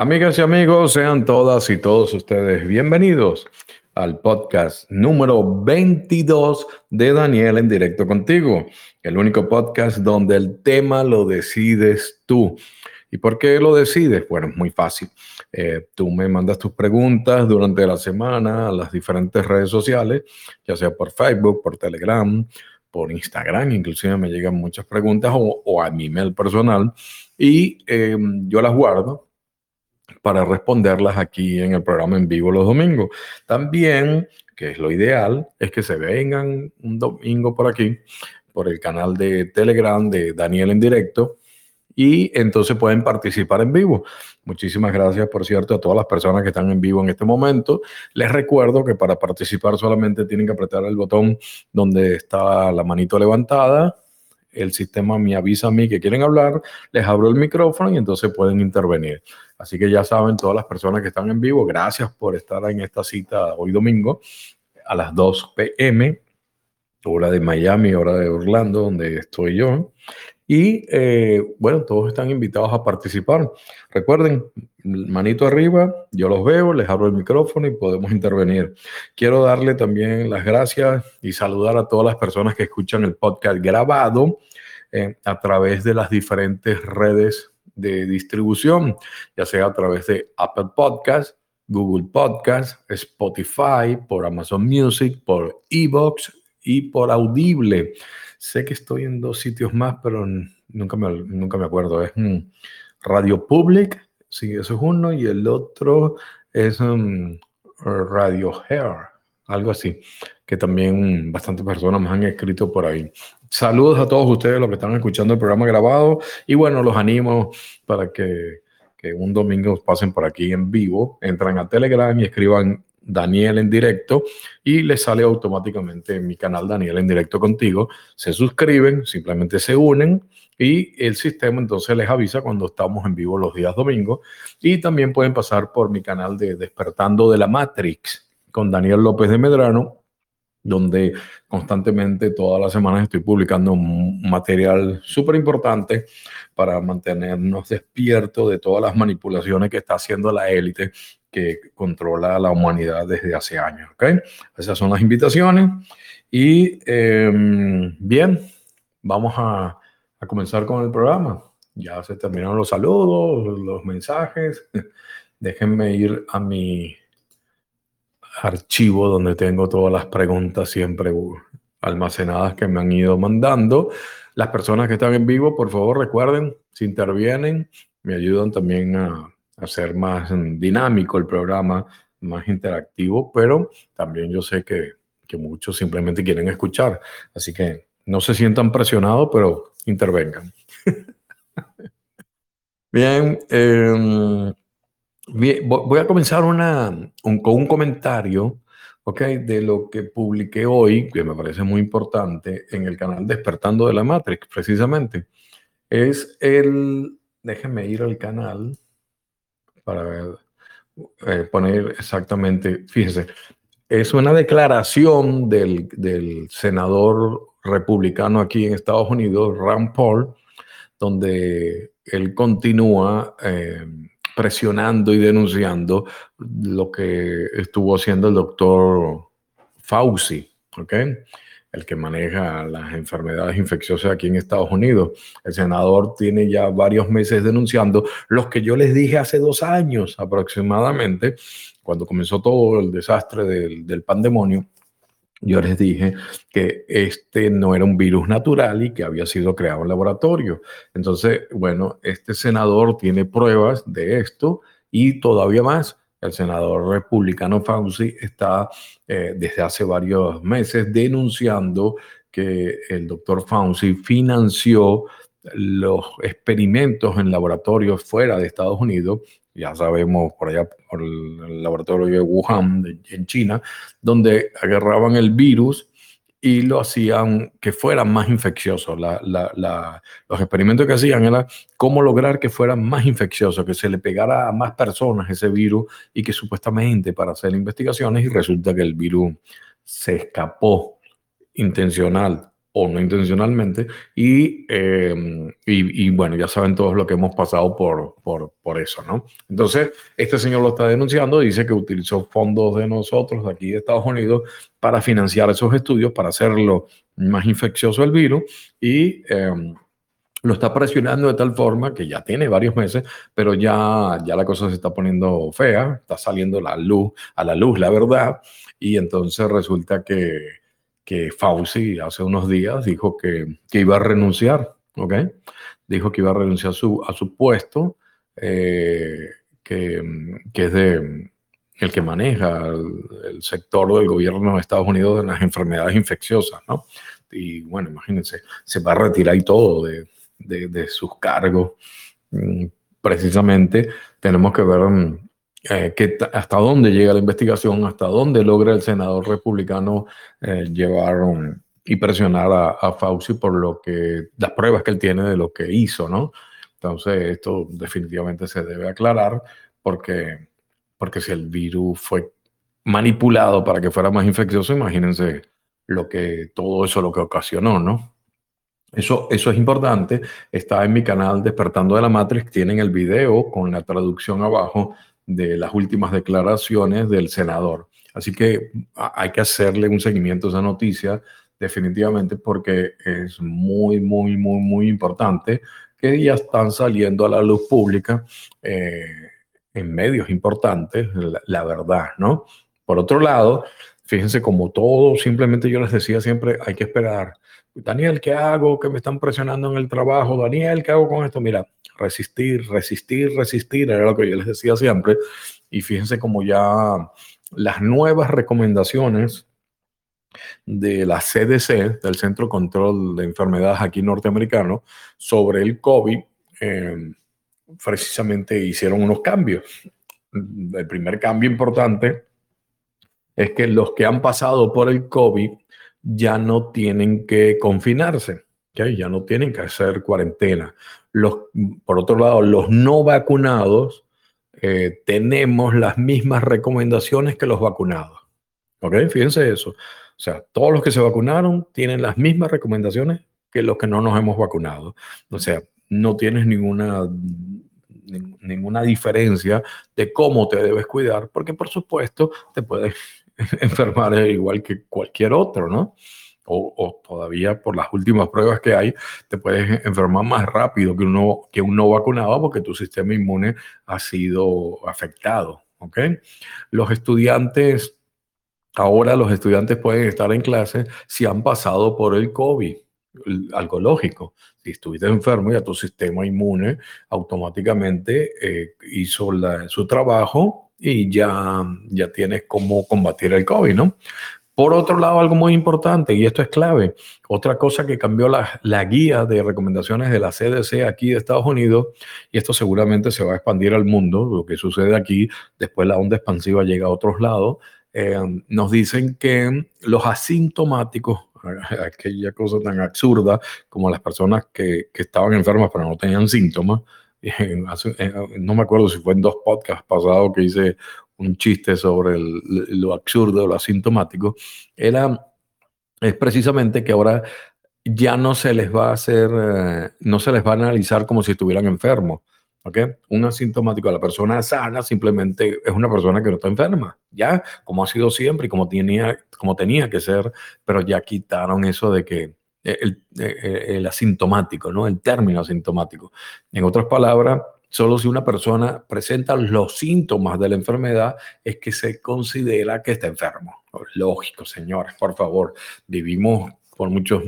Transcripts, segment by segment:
Amigas y amigos, sean todas y todos ustedes bienvenidos al podcast número 22 de Daniel en directo contigo, el único podcast donde el tema lo decides tú. ¿Y por qué lo decides? Bueno, es muy fácil. Eh, tú me mandas tus preguntas durante la semana a las diferentes redes sociales, ya sea por Facebook, por Telegram, por Instagram, inclusive me llegan muchas preguntas o, a mi email personal y em, yo las guardo para responderlas aquí en el programa en vivo los domingos. También, que es lo ideal, es que se vengan un domingo por aquí, por el canal de Telegram de Daniel en directo, y entonces pueden participar en vivo. Muchísimas gracias, por cierto, a todas las personas que están en vivo en este momento. Les recuerdo que para participar solamente tienen que apretar el botón donde está la manito levantada el sistema me avisa a mí que quieren hablar, les abro el micrófono y entonces pueden intervenir. Así que ya saben, todas las personas que están en vivo, gracias por estar en esta cita hoy domingo a las 2 pm, hora de Miami, hora de Orlando, donde estoy yo. Y eh, bueno, todos están invitados a participar. Recuerden, manito arriba, yo los veo, les abro el micrófono y podemos intervenir. Quiero darle también las gracias y saludar a todas las personas que escuchan el podcast grabado eh, a través de las diferentes redes de distribución, ya sea a través de Apple Podcast, Google Podcast, Spotify, por Amazon Music, por Evox y por Audible. Sé que estoy en dos sitios más, pero nunca me, nunca me acuerdo. Es Radio Public, sí, eso es uno, y el otro es Radio Hair, algo así, que también bastantes personas me han escrito por ahí. Saludos a todos ustedes los que están escuchando el programa grabado y bueno, los animo para que, que un domingo pasen por aquí en vivo, entran a Telegram y escriban Daniel en directo y les sale automáticamente en mi canal Daniel en directo contigo. Se suscriben, simplemente se unen y el sistema entonces les avisa cuando estamos en vivo los días domingos. Y también pueden pasar por mi canal de Despertando de la Matrix con Daniel López de Medrano donde constantemente todas las semanas estoy publicando un material súper importante para mantenernos despiertos de todas las manipulaciones que está haciendo la élite que controla la humanidad desde hace años. ¿okay? Esas son las invitaciones. Y em, bien, vamos a, a comenzar con el programa. Ya se terminaron los saludos, los mensajes. Déjenme ir a mi archivo donde tengo todas las preguntas siempre almacenadas que me han ido mandando. Las personas que están en vivo, por favor, recuerden, si intervienen, me ayudan también a hacer más dinámico el programa, más interactivo, pero también yo sé que, que muchos simplemente quieren escuchar. Así que no se sientan presionados, pero intervengan. Bien, eh, voy a comenzar una, con un comentario okay, de lo que publiqué hoy, que me parece muy importante, en el canal Despertando de la Matrix, precisamente. Es el, déjenme ir al canal para eh, poner exactamente, fíjense, es una declaración del, del, senador republicano aquí en Estados Unidos, Rand Paul, donde él continúa... Eh, presionando y denunciando lo que estuvo haciendo el doctor Fauci. El que maneja las enfermedades infecciosas aquí en Estados Unidos. El senador tiene ya varios meses denunciando los que yo les dije hace dos años aproximadamente, cuando comenzó todo el desastre del, del pandemonio, yo les dije que este no era un virus natural y que había sido creado en laboratorio. Entonces, bueno, este senador tiene pruebas de esto y todavía más. El senador republicano Fauci está eh, desde hace varios meses denunciando que el doctor Fauci financió los experimentos en laboratorios fuera de Estados Unidos ya sabemos por allá, por el laboratorio de Wuhan, en China, donde agarraban el virus y lo hacían que fuera más infeccioso. los experimentos que hacían era cómo lograr que fuera más infeccioso, que se le pegara a más personas ese virus y que supuestamente para hacer investigaciones y resulta que el virus se escapó intencional o no intencionalmente, y, em, y, y, bueno, ya saben todos lo que hemos pasado por, por, por, eso, ¿no? Entonces, este señor lo está denunciando, dice que utilizó fondos de nosotros, de aquí de Estados Unidos, para financiar esos estudios, para hacerlo más infeccioso el virus, y... Eh, lo está presionando de tal forma que ya tiene varios meses, pero ya, ya la cosa se está poniendo fea, está saliendo la luz, a la luz la verdad, y entonces resulta que, que Fauci hace unos días dijo que, que, iba a renunciar, ¿ok? Dijo que iba a renunciar a su, a su puesto, eh, que, que, es de el que maneja el, sector del gobierno de Estados Unidos de las enfermedades infecciosas, ¿no? Y bueno, imagínense, se va a retirar y todo de, de, sus cargos. Mm, precisamente tenemos que ver mm, eh, que hasta dónde llega la investigación, hasta dónde logra el senador republicano eh, llevar y presionar a, Fauci por lo que las pruebas que él tiene de lo que hizo, ¿no? Entonces esto definitivamente se debe aclarar porque, porque si el virus fue manipulado para que fuera más infeccioso, imagínense lo que todo eso lo que ocasionó, ¿no? Eso, eso es importante. Está en mi canal Despertando de la Matrix. Tienen el video con la traducción abajo de las últimas declaraciones del senador. Así que hay que hacerle un seguimiento a esa noticia definitivamente porque es muy, muy, muy, muy importante que ya están saliendo a la luz pública eh, en medios importantes, la, la verdad, ¿no? Por otro lado, fíjense como todo, simplemente yo les decía siempre, hay que esperar Daniel, ¿qué hago? Que me están presionando en el trabajo. Daniel, ¿qué hago con esto? Mira, resistir, resistir, resistir, era lo que yo les decía siempre. Y fíjense como ya las nuevas recomendaciones de la CDC, del Centro de Control de Enfermedades aquí norteamericano, sobre el COVID, eh, precisamente hicieron unos cambios. El primer cambio importante es que los que han pasado por el COVID ya no tienen que confinarse, ya no tienen que hacer cuarentena. Los, por otro lado, los no vacunados eh, tenemos las mismas recomendaciones que los vacunados. ¿Ok? Fíjense eso. O sea, todos los que se vacunaron tienen las mismas recomendaciones que los que no nos hemos vacunado. O sea, no tienes ninguna, ninguna diferencia de cómo te debes cuidar, porque por supuesto te puedes enfermar igual que cualquier otro, ¿no? O, todavía por las últimas pruebas que hay, te puedes enfermar más rápido que, uno, que un no vacunado porque tu sistema inmune ha sido afectado, ¿ok? Los estudiantes, ahora los estudiantes pueden estar en clase si han pasado por el COVID, algo lógico. Si estuviste enfermo, ya tu sistema inmune automáticamente eh, hizo su trabajo y ya, ya tienes cómo combatir el COVID, ¿no? Por otro lado, algo muy importante, y esto es clave, otra cosa que cambió la, la, guía de recomendaciones de la CDC aquí de Estados Unidos, y esto seguramente se va a expandir al mundo, lo que sucede aquí, después la onda expansiva llega a otros lados, eh, nos dicen que los asintomáticos, aquella cosa tan absurda como las personas que, que estaban enfermas pero no tenían síntomas, no me acuerdo si fue en dos podcasts pasados que hice un chiste sobre lo absurdo, lo asintomático, era es precisamente que ahora ya no se les va a hacer, eh, no se les va a analizar como si estuvieran enfermos. ¿ok? Un asintomático, la persona sana simplemente es una persona que no está enferma, ya, como ha sido siempre y como tenía, como tenía que ser, pero ya quitaron eso de que eh, el, eh, eh, el, asintomático, ¿no? El término asintomático. En otras palabras, solo si una persona presenta los síntomas de la enfermedad es que se considera que está enfermo. Lógico, señores, por favor. Vivimos por muchos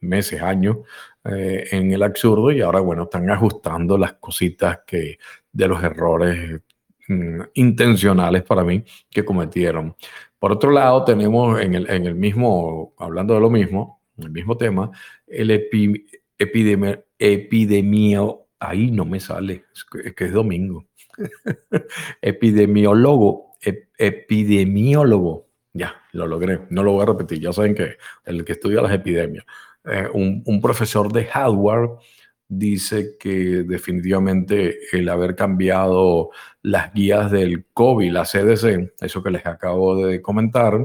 meses, años en el absurdo y ahora, bueno, están ajustando las cositas que de los errores mm, intencionales para mí que cometieron. Por otro lado, tenemos en el, en el mismo, hablando de lo mismo, el mismo tema, el epidemia, epidemio, ahí no me sale, es que es domingo. Epidemiólogo, epidemiólogo, ya, lo logré, no lo voy a repetir, ya saben que el que estudia las epidemias. Eh, un, un, profesor de hardware dice que definitivamente el haber cambiado las guías del COVID, la CDC, eso que les acabo de comentar,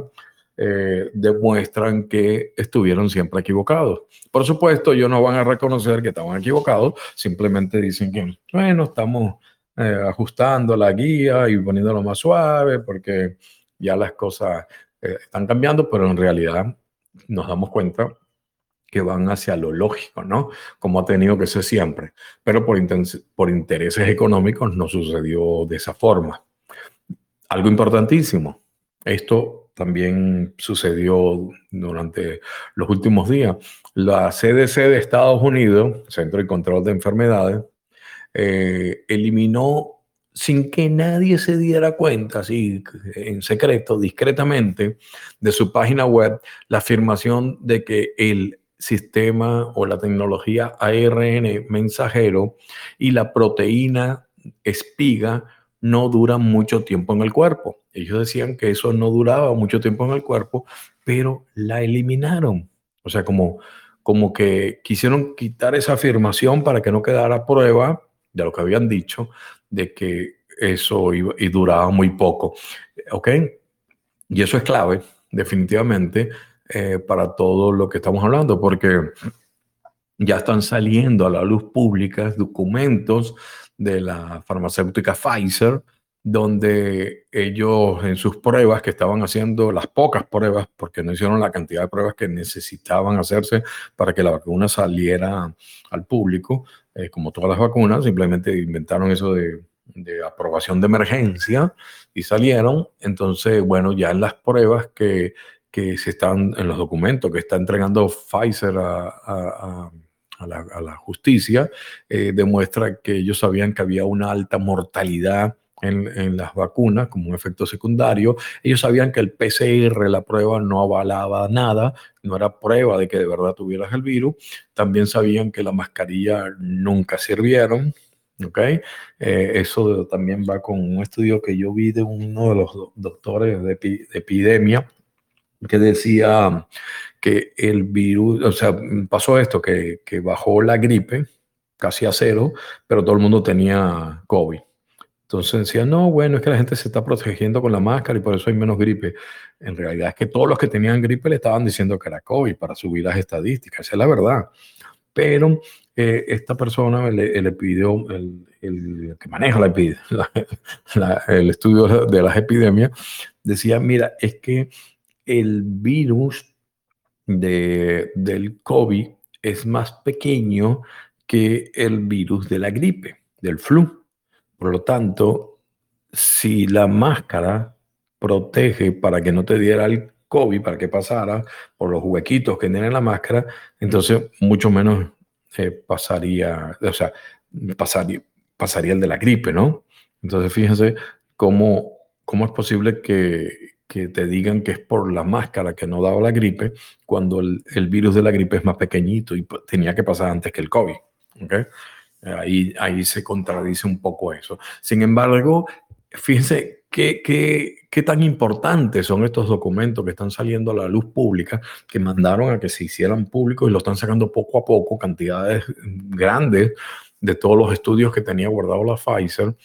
eh, demuestran que estuvieron siempre equivocados. Por supuesto, ellos no van a reconocer que estaban equivocados, simplemente dicen que, bueno, estamos eh, ajustando la guía y poniéndolo más suave porque ya las cosas eh, están cambiando, pero en realidad nos damos cuenta que van hacia lo lógico, ¿no? Como ha tenido que ser siempre. Pero por, por intereses económicos no sucedió de esa forma. Algo importantísimo, esto también sucedió durante los últimos días. La CDC de Estados Unidos, Centro de Control de Enfermedades, eh, eliminó sin que nadie se diera cuenta, así en secreto, discretamente, de su página web, la afirmación de que el sistema o la tecnología ARN mensajero y la proteína espiga no duran mucho tiempo en el cuerpo. Ellos decían que eso no duraba mucho tiempo en el cuerpo, pero la eliminaron. O sea, como, como que quisieron quitar esa afirmación para que no quedara prueba de lo que habían dicho, de que eso iba, y duraba muy poco. ¿Ok? Y eso es clave, definitivamente, eh, para todo lo que estamos hablando, porque ya están saliendo a la luz pública documentos de la farmacéutica Pfizer, donde ellos en sus pruebas que estaban haciendo, las pocas pruebas, porque no hicieron la cantidad de pruebas que necesitaban hacerse para que la vacuna saliera al público, eh, como todas las vacunas, simplemente inventaron eso de, de aprobación de emergencia y salieron. Entonces, bueno, ya en las pruebas que que se están en los documentos que está entregando Pfizer a, la, justicia, eh, demuestra que ellos sabían que había una alta mortalidad en, las vacunas como un efecto secundario. Ellos sabían que el PCR, la prueba, no avalaba nada, no era prueba de que de verdad tuvieras el virus. También sabían que la mascarilla nunca sirvieron. ¿ok? Eh, eso también va con un estudio que yo vi de uno de los doctores de, de epidemia que decía que el virus, o sea, pasó esto, que, que bajó la gripe casi a cero, pero todo el mundo tenía COVID. Entonces decía, no, bueno, es que la gente se está protegiendo con la máscara y por eso hay menos gripe. En realidad es que todos los que tenían gripe le estaban diciendo que era COVID para subir las estadísticas, esa es la verdad. Pero eh, esta persona le, pidió, el, el, que maneja la, el estudio de las epidemias, decía, mira, es que el virus de, del COVID es más pequeño que el virus de la gripe, del flu. Por lo tanto, si la máscara protege para que no te diera el COVID, para que pasara por los huequitos que tiene la máscara, entonces mucho menos eh, pasaría, o sea, pasaría, pasaría el de la gripe, ¿no? Entonces fíjense cómo, cómo es posible que, que te digan que es por la máscara que no daba la gripe, cuando el, virus de la gripe es más pequeñito y tenía que pasar antes que el COVID. Ahí, ahí se contradice un poco eso. Sin embargo, fíjense qué, qué, qué tan importantes son estos documentos que están saliendo a la luz pública, que mandaron a que se hicieran públicos y lo están sacando poco a poco, cantidades grandes de todos los estudios que tenía guardado la Pfizer,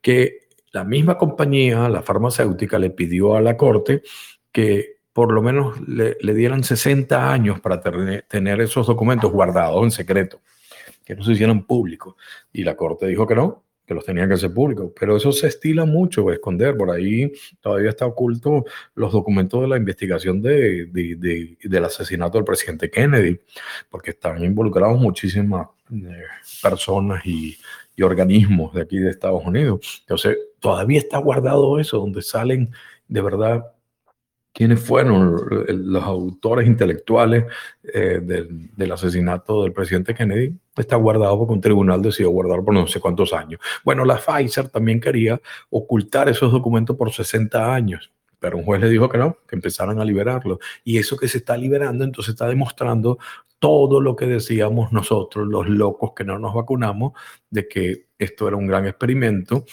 que la misma compañía, la farmacéutica, le pidió a la corte que por lo menos le, dieran 60 años para tener esos documentos guardados en secreto, que no se hicieran públicos. Y la corte dijo que no, que los tenían que hacer públicos. Pero eso se estila mucho, esconder. Por ahí todavía está oculto los documentos de la investigación de, del asesinato del presidente Kennedy, porque están involucrados muchísimas eh, personas y, y organismos de aquí de Estados Unidos. Entonces, todavía está guardado eso, donde salen de verdad quiénes fueron los autores intelectuales eh, del, asesinato del presidente Kennedy, está guardado porque un tribunal decidió guardar por no sé cuántos años. Bueno, la Pfizer también quería ocultar esos documentos por 60 años, pero un juez le dijo que no, que empezaran a liberarlo. Y eso que se está liberando, entonces está demostrando todo lo que decíamos nosotros, los locos que no nos vacunamos, de que esto era un gran experimento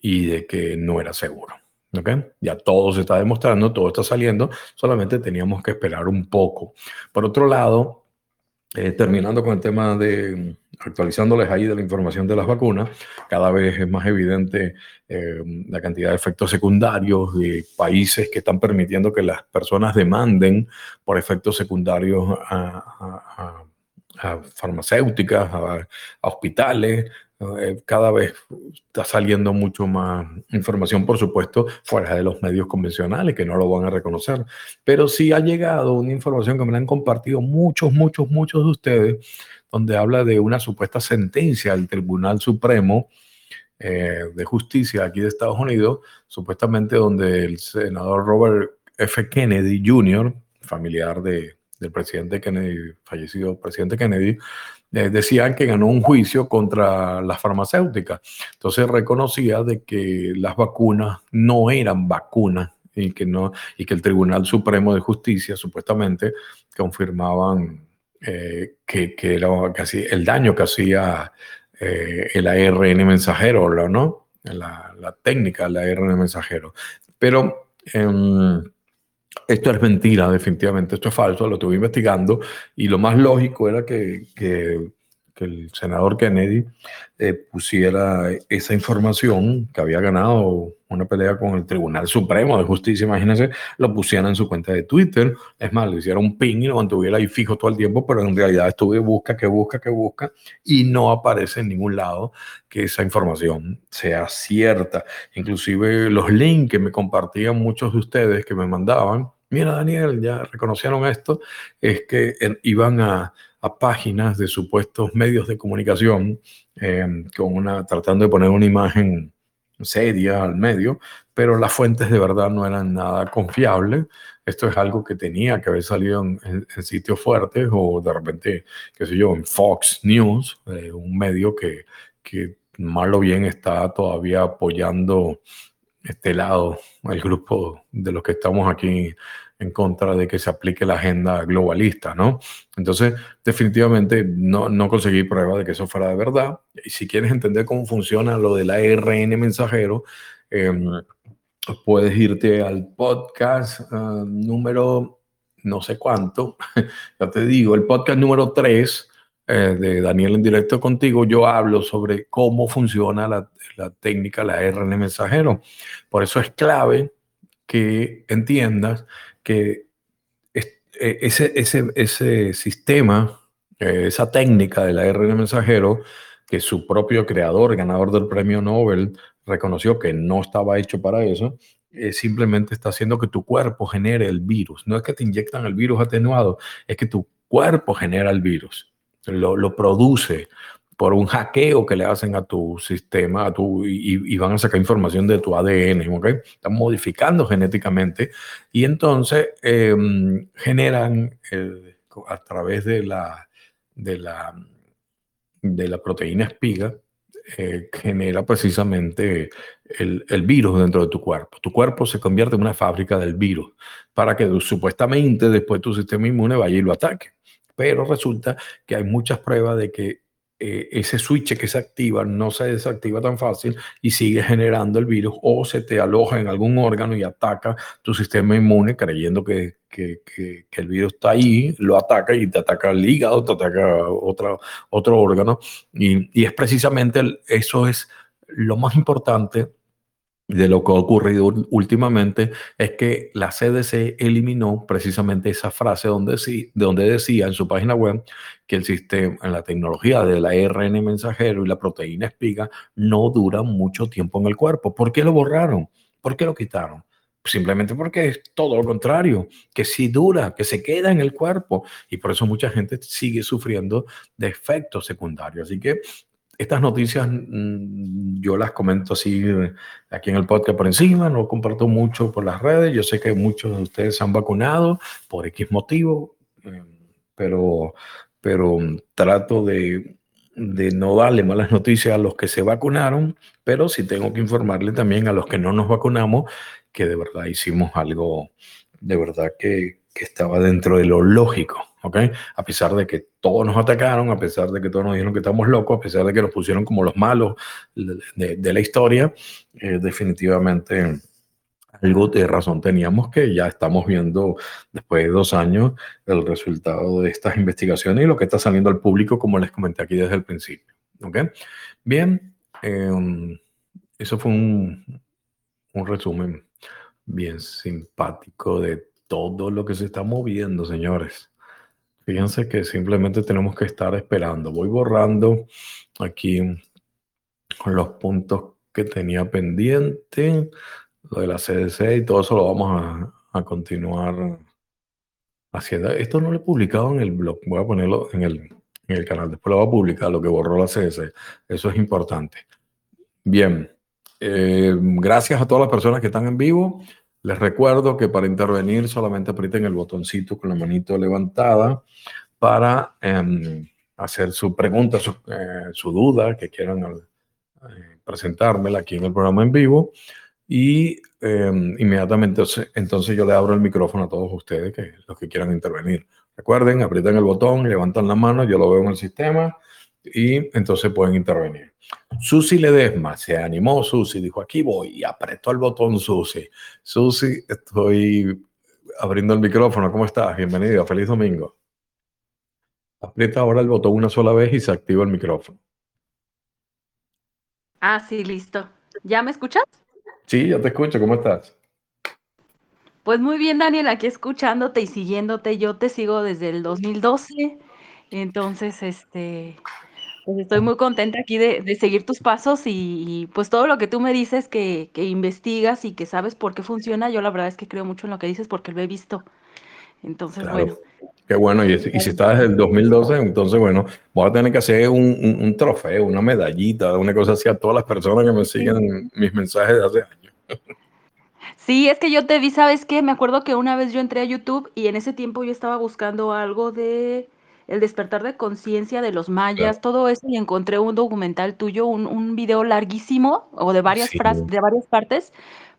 y de que no era seguro. ¿Okay? Ya todo se está demostrando, todo está saliendo, solamente teníamos que esperar un poco. Por otro lado, Eh, terminando con el tema de actualizándoles ahí de la información de las vacunas, cada vez es más evidente eh, la cantidad de efectos secundarios de países que están permitiendo que las personas demanden por efectos secundarios a, farmacéuticas, a, hospitales, cada vez está saliendo mucho más información, por supuesto, fuera de los medios convencionales que no lo van a reconocer. Pero sí ha llegado una información que me han compartido muchos, muchos, muchos de ustedes, donde habla de una supuesta sentencia del Tribunal Supremo eh, de Justicia aquí de Estados Unidos, supuestamente donde el senador Robert F. Kennedy Jr., familiar de, del presidente Kennedy, fallecido presidente Kennedy, decían que ganó un juicio contra las farmacéuticas. Entonces reconocía de que las vacunas no eran vacunas y que, no, y que el Tribunal Supremo de Justicia supuestamente confirmaban eh, que, que, era casi el daño que hacía eh, el ARN mensajero, ¿no? La, la técnica del ARN mensajero. Pero em, esto es mentira, definitivamente, esto es falso, lo estuve investigando y lo más lógico era que, que, el senador Kennedy eh, pusiera esa información que había ganado una pelea con el Tribunal Supremo de Justicia, imagínense, lo pusiera en su cuenta de Twitter. Es más, le hiciera un ping y lo mantuviera ahí fijo todo el tiempo, pero en realidad estuve busca, que busca, que busca y no aparece en ningún lado que esa información sea cierta. Inclusive los links que me compartían muchos de ustedes que me mandaban mira Daniel, ya reconocieron esto, es que iban a, páginas de supuestos medios de comunicación em, con una, tratando de poner una imagen seria al medio, pero las fuentes de verdad no eran nada confiables. Esto es algo que tenía que haber salido en, sitios fuertes o de repente, qué sé yo, en Fox News, eh, un medio que, que mal o bien está todavía apoyando este lado, el grupo de los que estamos aquí en contra de que se aplique la agenda globalista, ¿no? Entonces, definitivamente no, no conseguí prueba de que eso fuera de verdad. Y si quieres entender cómo funciona lo del ARN mensajero, em, puedes irte al podcast ah, número no sé cuánto, ya te digo, el podcast número 3 eh, de Daniel en directo contigo, yo hablo sobre cómo funciona la, la técnica, la ARN mensajero. Por eso es clave que entiendas que e, ese, ese, ese sistema, eh, esa técnica del ARN mensajero, que su propio creador, ganador del premio Nobel, reconoció que no estaba hecho para eso, eh, simplemente está haciendo que tu cuerpo genere el virus. No es que te inyectan el virus atenuado, es que tu cuerpo genera el virus, lo, lo produce por un hackeo que le hacen a tu sistema a tu, y, van a sacar información de tu ADN, ¿ok? Están modificando genéticamente y entonces em, generan a través de la, de la, de la proteína espiga, eh, genera precisamente el, el, virus dentro de tu cuerpo. Tu cuerpo se convierte en una fábrica del virus para que supuestamente después tu sistema inmune vaya y lo ataque. Pero resulta que hay muchas pruebas de que eh, ese switch que se activa no se desactiva tan fácil y sigue generando el virus o se te aloja en algún órgano y ataca tu sistema inmune creyendo que, que, que, el virus está ahí, lo ataca y te ataca el hígado, te ataca otro, otro órgano. Y, y es precisamente eso es lo más importante de lo que ha ocurrido últimamente es que la CDC eliminó precisamente esa frase donde, donde decía en su página web que el sistema, la tecnología del ARN mensajero y la proteína espiga no dura mucho tiempo en el cuerpo. ¿Por qué lo borraron? ¿Por qué lo quitaron? Simplemente porque es todo lo contrario, que sí dura, que se queda en el cuerpo y por eso mucha gente sigue sufriendo de efectos secundarios. Así que estas noticias mm, yo las comento así eh, aquí en el podcast por encima, no comparto mucho por las redes. Yo sé que muchos de ustedes se han vacunado por X motivo, eh, pero, pero trato de, de, no darle malas noticias a los que se vacunaron, pero sí tengo que informarle también a los que no nos vacunamos que de verdad hicimos algo, de verdad que, que estaba dentro de lo lógico. ¿Ok? A pesar de que todos nos atacaron, a pesar de que todos nos dijeron que estamos locos, a pesar de que nos pusieron como los malos de, la historia, eh, definitivamente algo de razón teníamos que ya estamos viendo después de dos años el resultado de estas investigaciones y lo que está saliendo al público, como les comenté aquí desde el principio. ¿Ok? Bien, em, eso fue un, un resumen bien simpático de todo lo que se está moviendo, señores. Fíjense que simplemente tenemos que estar esperando. Voy borrando aquí los puntos que tenía pendiente, lo de la CDC y todo eso lo vamos a, continuar haciendo. Esto no lo he publicado en el blog, voy a ponerlo en el, en el canal. Después lo voy a publicar, lo que borró la CDC. Eso es importante. Bien, eh, gracias a todas las personas que están en vivo. Les recuerdo que para intervenir solamente aprieten el botoncito con la manito levantada para em, hacer su pregunta, su, eh, duda que quieran eh, presentármela aquí en el programa en vivo. Y em, inmediatamente entonces yo le abro el micrófono a todos ustedes, que los que quieran intervenir. Recuerden, aprieten el botón, levantan la mano, yo lo veo en el sistema y entonces pueden intervenir. Susi Ledesma se animó, Susi dijo, aquí voy, y apretó el botón Susi. Susi, estoy abriendo el micrófono, ¿cómo estás? Bienvenida, feliz domingo. Aprieta ahora el botón una sola vez y se activa el micrófono. Ah, sí, listo. ¿Ya me escuchas? Sí, ya te escucho, ¿cómo estás? Pues muy bien, Daniel, aquí escuchándote y siguiéndote. Yo te sigo desde el 2012. Entonces, este, pues estoy muy contenta aquí de, seguir tus pasos y, pues todo lo que tú me dices que, investigas y que sabes por qué funciona, yo la verdad es que creo mucho en lo que dices porque lo he visto. Entonces, bueno. Qué bueno, y, si estás desde el 2012, entonces, bueno, voy a tener que hacer un, trofeo, una medallita, una cosa así a todas las personas que me siguen mis mensajes de hace años. Sí, es que yo te vi, ¿sabes qué? Me acuerdo que una vez yo entré a YouTube y en ese tiempo yo estaba buscando algo de el despertar de conciencia de los mayas, todo eso, y encontré un documental tuyo, un, un video larguísimo, o de varias frases, de varias partes,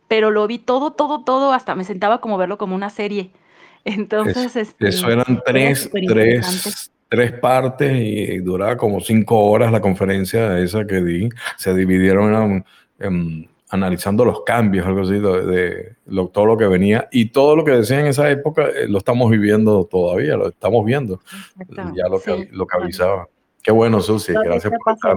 pero lo vi todo, todo, todo, hasta me sentaba como verlo como una serie. Entonces, este, eso eran tres, tres, tres partes y, duraba como cinco horas la conferencia esa que di. Se dividieron en, analizando los cambios, algo así, de, todo lo que venía y todo lo que decía en esa época eh, lo estamos viviendo todavía, lo estamos viendo, ya lo, que, lo que avisaba. Qué bueno, Susi, gracias por estar.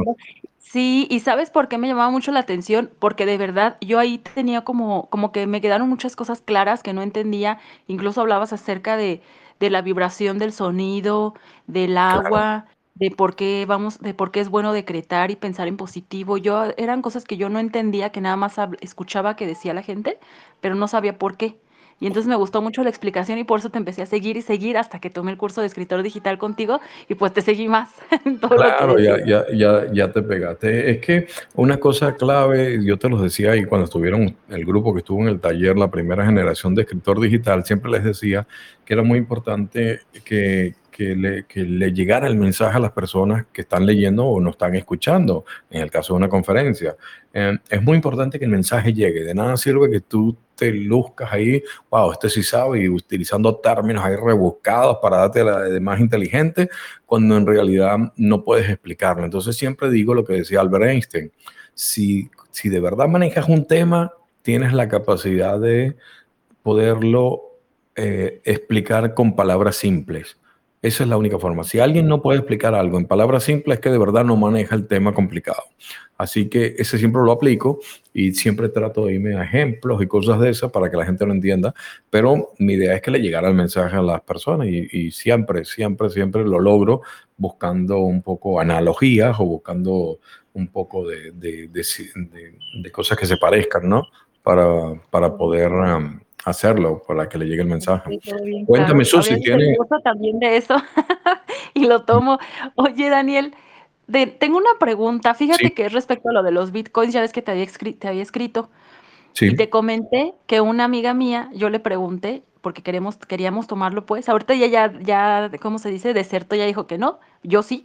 Sí, y ¿sabes por qué me llamaba mucho la atención? Porque de verdad yo ahí tenía como, como que me quedaron muchas cosas claras que no entendía, incluso hablabas acerca de, de la vibración del sonido, del agua, de por qué vamos, de por qué es bueno decretar y pensar en positivo. Yo eran cosas que yo no entendía, que nada más escuchaba que decía la gente, pero no sabía por qué. Y entonces me gustó mucho la explicación y por eso te empecé a seguir y seguir hasta que tomé el curso de escritor digital contigo y pues te seguí más. claro, ya, ya, ya, ya te pegaste. Es que una cosa clave, yo te los decía ahí cuando estuvieron el grupo que estuvo en el taller, la primera generación de escritor digital, siempre les decía que era muy importante que, que le, que le, llegara el mensaje a las personas que están leyendo o no están escuchando, en el caso de una conferencia. Eh, es muy importante que el mensaje llegue. De nada sirve que tú te luzcas ahí, wow, este sí sabe, y utilizando términos ahí rebuscados para darte la de más inteligente, cuando en realidad no puedes explicarlo. Entonces siempre digo lo que decía Albert Einstein, si, si de verdad manejas un tema, tienes la capacidad de poderlo eh, explicar con palabras simples. Esa es la única forma. Si alguien no puede explicar algo en palabras simples, es que de verdad no maneja el tema complicado. Así que ese siempre lo aplico y siempre trato de irme a ejemplos y cosas de esas para que la gente lo entienda. Pero mi idea es que le llegara el mensaje a las personas y, siempre, siempre, siempre lo logro buscando un poco analogías o buscando un poco de, de, cosas que se parezcan, ¿no? Para, para poder... hacerlo para que le llegue el mensaje. Cuéntame, Susi, ¿tiene...? también de eso y lo tomo. Oye, Daniel, tengo una pregunta. Fíjate que es respecto a lo de los bitcoins, ya ves que te había, te había escrito. Sí. Y te comenté que una amiga mía, yo le pregunté, porque queremos, queríamos tomarlo, pues. Ahorita ya, ya, ya, ¿cómo se dice? Deserto ya dijo que no, yo sí.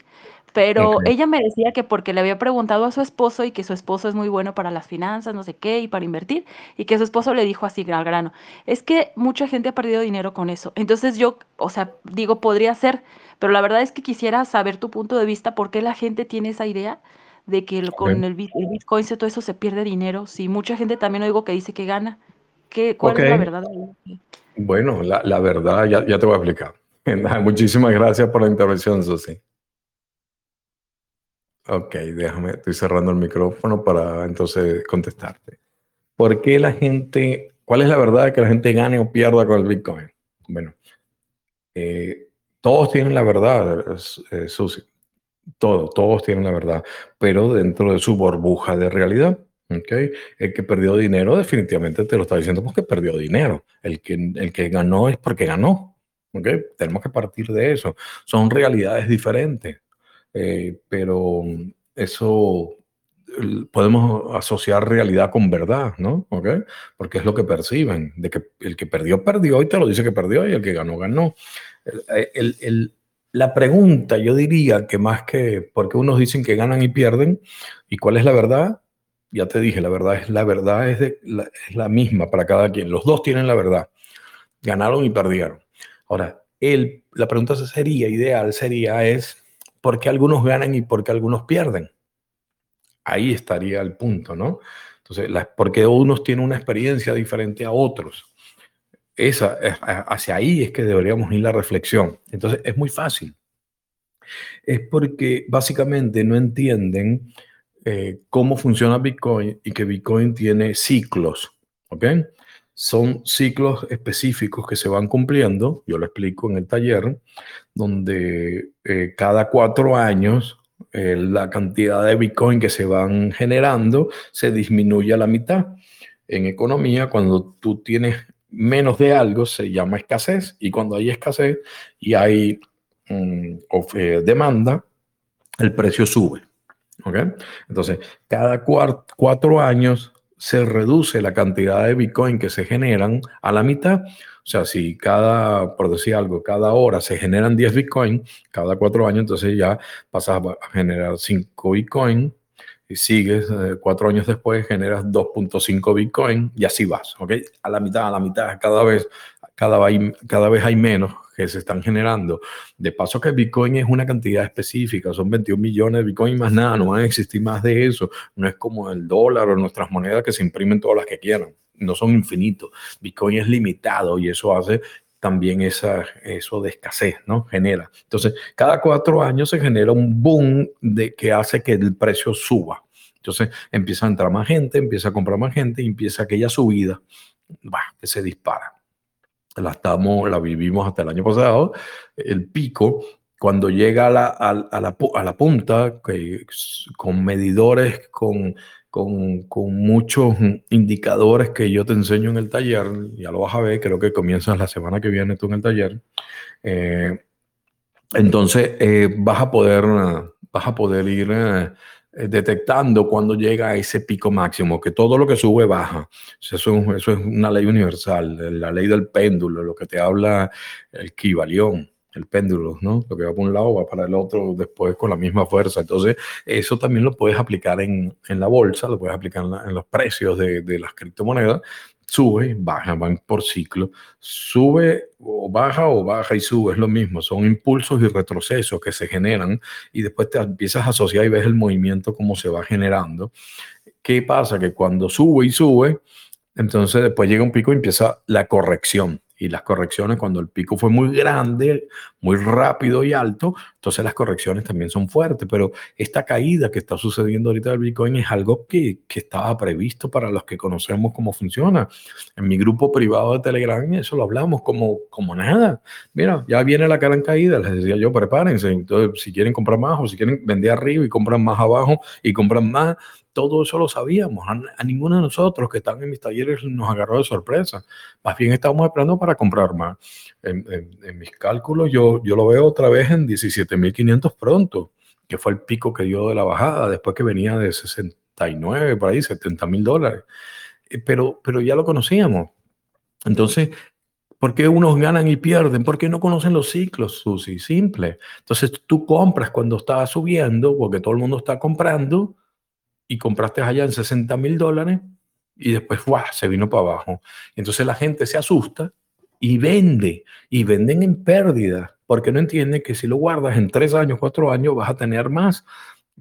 Pero ella me decía que porque le había preguntado a su esposo y que su esposo es muy bueno para las finanzas, no sé qué, y para invertir, y que su esposo le dijo así al grano, es que mucha gente ha perdido dinero con eso. Entonces yo, o sea, digo, podría ser, pero la verdad es que quisiera saber tu punto de vista, por qué la gente tiene esa idea de que con el, Bitcoin y todo eso se pierde dinero, si mucha gente también oigo que dice que gana. ¿Qué, ¿Cuál es la verdad? Bueno, la, la verdad ya, ya, te voy a explicar. Muchísimas gracias por la intervención, Susi. Ok, déjame, estoy cerrando el micrófono para entonces contestarte. ¿Por qué la gente, cuál es la verdad de que la gente gane o pierda con el Bitcoin? Bueno, eh, todos tienen la verdad, eh, Susi. Todos, todos tienen la verdad, pero dentro de su burbuja de realidad. Okay. El que perdió dinero definitivamente te lo está diciendo porque perdió dinero. El que, el que ganó es porque ganó. Okay. Tenemos que partir de eso. Son realidades diferentes. Eh, pero eso podemos asociar realidad con verdad, ¿no? ¿Okay? Porque es lo que perciben, de que el que perdió, perdió y te lo dice que perdió y el que ganó, ganó. la pregunta, yo diría que más que, porque unos dicen que ganan y pierden, ¿y cuál es la verdad? Ya te dije, la verdad es la verdad es, de, la, es la misma para cada quien. Los dos tienen la verdad. Ganaron y perdieron. Ahora, el, la pregunta sería, ideal sería, es, ¿por qué algunos ganan y por qué algunos pierden? Ahí estaría el punto, ¿no? Entonces, porque unos tienen una experiencia diferente a otros. Esa, hacia ahí es que deberíamos ir la reflexión. Entonces, es muy fácil. Es porque básicamente no entienden eh, cómo funciona Bitcoin y que Bitcoin tiene ciclos, ¿ok? Son ciclos específicos que se van cumpliendo, yo lo explico en el taller, donde eh, cada cuatro años eh, la cantidad de Bitcoin que se van generando se disminuye a la mitad. En economía, cuando tú tienes menos de algo, se llama escasez, y cuando hay escasez y hay mm, demanda, el precio sube. Entonces, cada cuatro años se reduce la cantidad de Bitcoin que se generan a la mitad. O sea, si cada, por decir algo, cada hora se generan 10 Bitcoin, cada cuatro años, entonces ya pasas a generar 5 Bitcoin y sigues eh, cuatro años después, generas 2.5 Bitcoin y así vas, ¿ok? A la mitad, a la mitad, cada vez, cada, cada vez hay menos que se están generando. De paso que Bitcoin es una cantidad específica, son 21 millones de Bitcoin más nada, no van a existir más de eso. No es como el dólar o nuestras monedas que se imprimen todas las que quieran, no son infinitos. Bitcoin es limitado y eso hace también esa, eso de escasez, ¿no? Genera. Entonces, cada cuatro años se genera un boom de, que hace que el precio suba. Entonces, empieza a entrar más gente, empieza a comprar más gente y empieza aquella subida, bah, que se dispara la, estamos, la vivimos hasta el año pasado, el pico, cuando llega a la, a, la, a la, punta, que, con medidores, con, con, con, muchos indicadores que yo te enseño en el taller, ya lo vas a ver, creo que comienzas la semana que viene tú en el taller. Eh, entonces eh, vas, a poder, vas a poder ir eh, detectando cuando llega a ese pico máximo, que todo lo que sube baja. Eso, eso es una ley universal, la ley del péndulo, lo que te habla el Kibalión, el péndulo, ¿no? Lo que va por un lado va para el otro después con la misma fuerza. Entonces, eso también lo puedes aplicar en, en la bolsa, lo puedes aplicar en, en los precios de, de las criptomonedas sube, baja, van por ciclo, sube o baja o baja y sube, es lo mismo, son impulsos y retrocesos que se generan y después te empiezas a asociar y ves el movimiento como se va generando. ¿Qué pasa? Que cuando sube y sube, entonces después llega un pico y empieza la corrección y las correcciones, cuando el pico fue muy grande, muy rápido y alto, entonces las correcciones también son fuertes, pero esta caída que está sucediendo ahorita del Bitcoin es algo que, que estaba previsto para los que conocemos cómo funciona. En mi grupo privado de Telegram eso lo hablamos como, como nada. Mira, ya viene la gran caída, les decía yo, prepárense, entonces si quieren comprar más o si quieren vender arriba y compran más abajo y compran más, todo eso lo sabíamos. A, ninguno de nosotros que están en mis talleres nos agarró de sorpresa. Más bien estábamos esperando para comprar más. En, mis cálculos yo, yo lo veo otra vez en 17.500 pronto, que fue el pico que dio de la bajada, después que venía de 69, por ahí, 70 mil dólares. Eh, pero, pero ya lo conocíamos. Entonces, ¿Por qué unos ganan y pierden? Porque no conocen los ciclos, Susi, simple. Entonces tú compras cuando está subiendo, porque todo el mundo está comprando, y compraste allá en 60 mil dólares y después ¡guau! se vino para abajo. Entonces la gente se asusta y vende, y venden en pérdida, porque no entienden que si lo guardas en tres años, cuatro años, vas a tener más.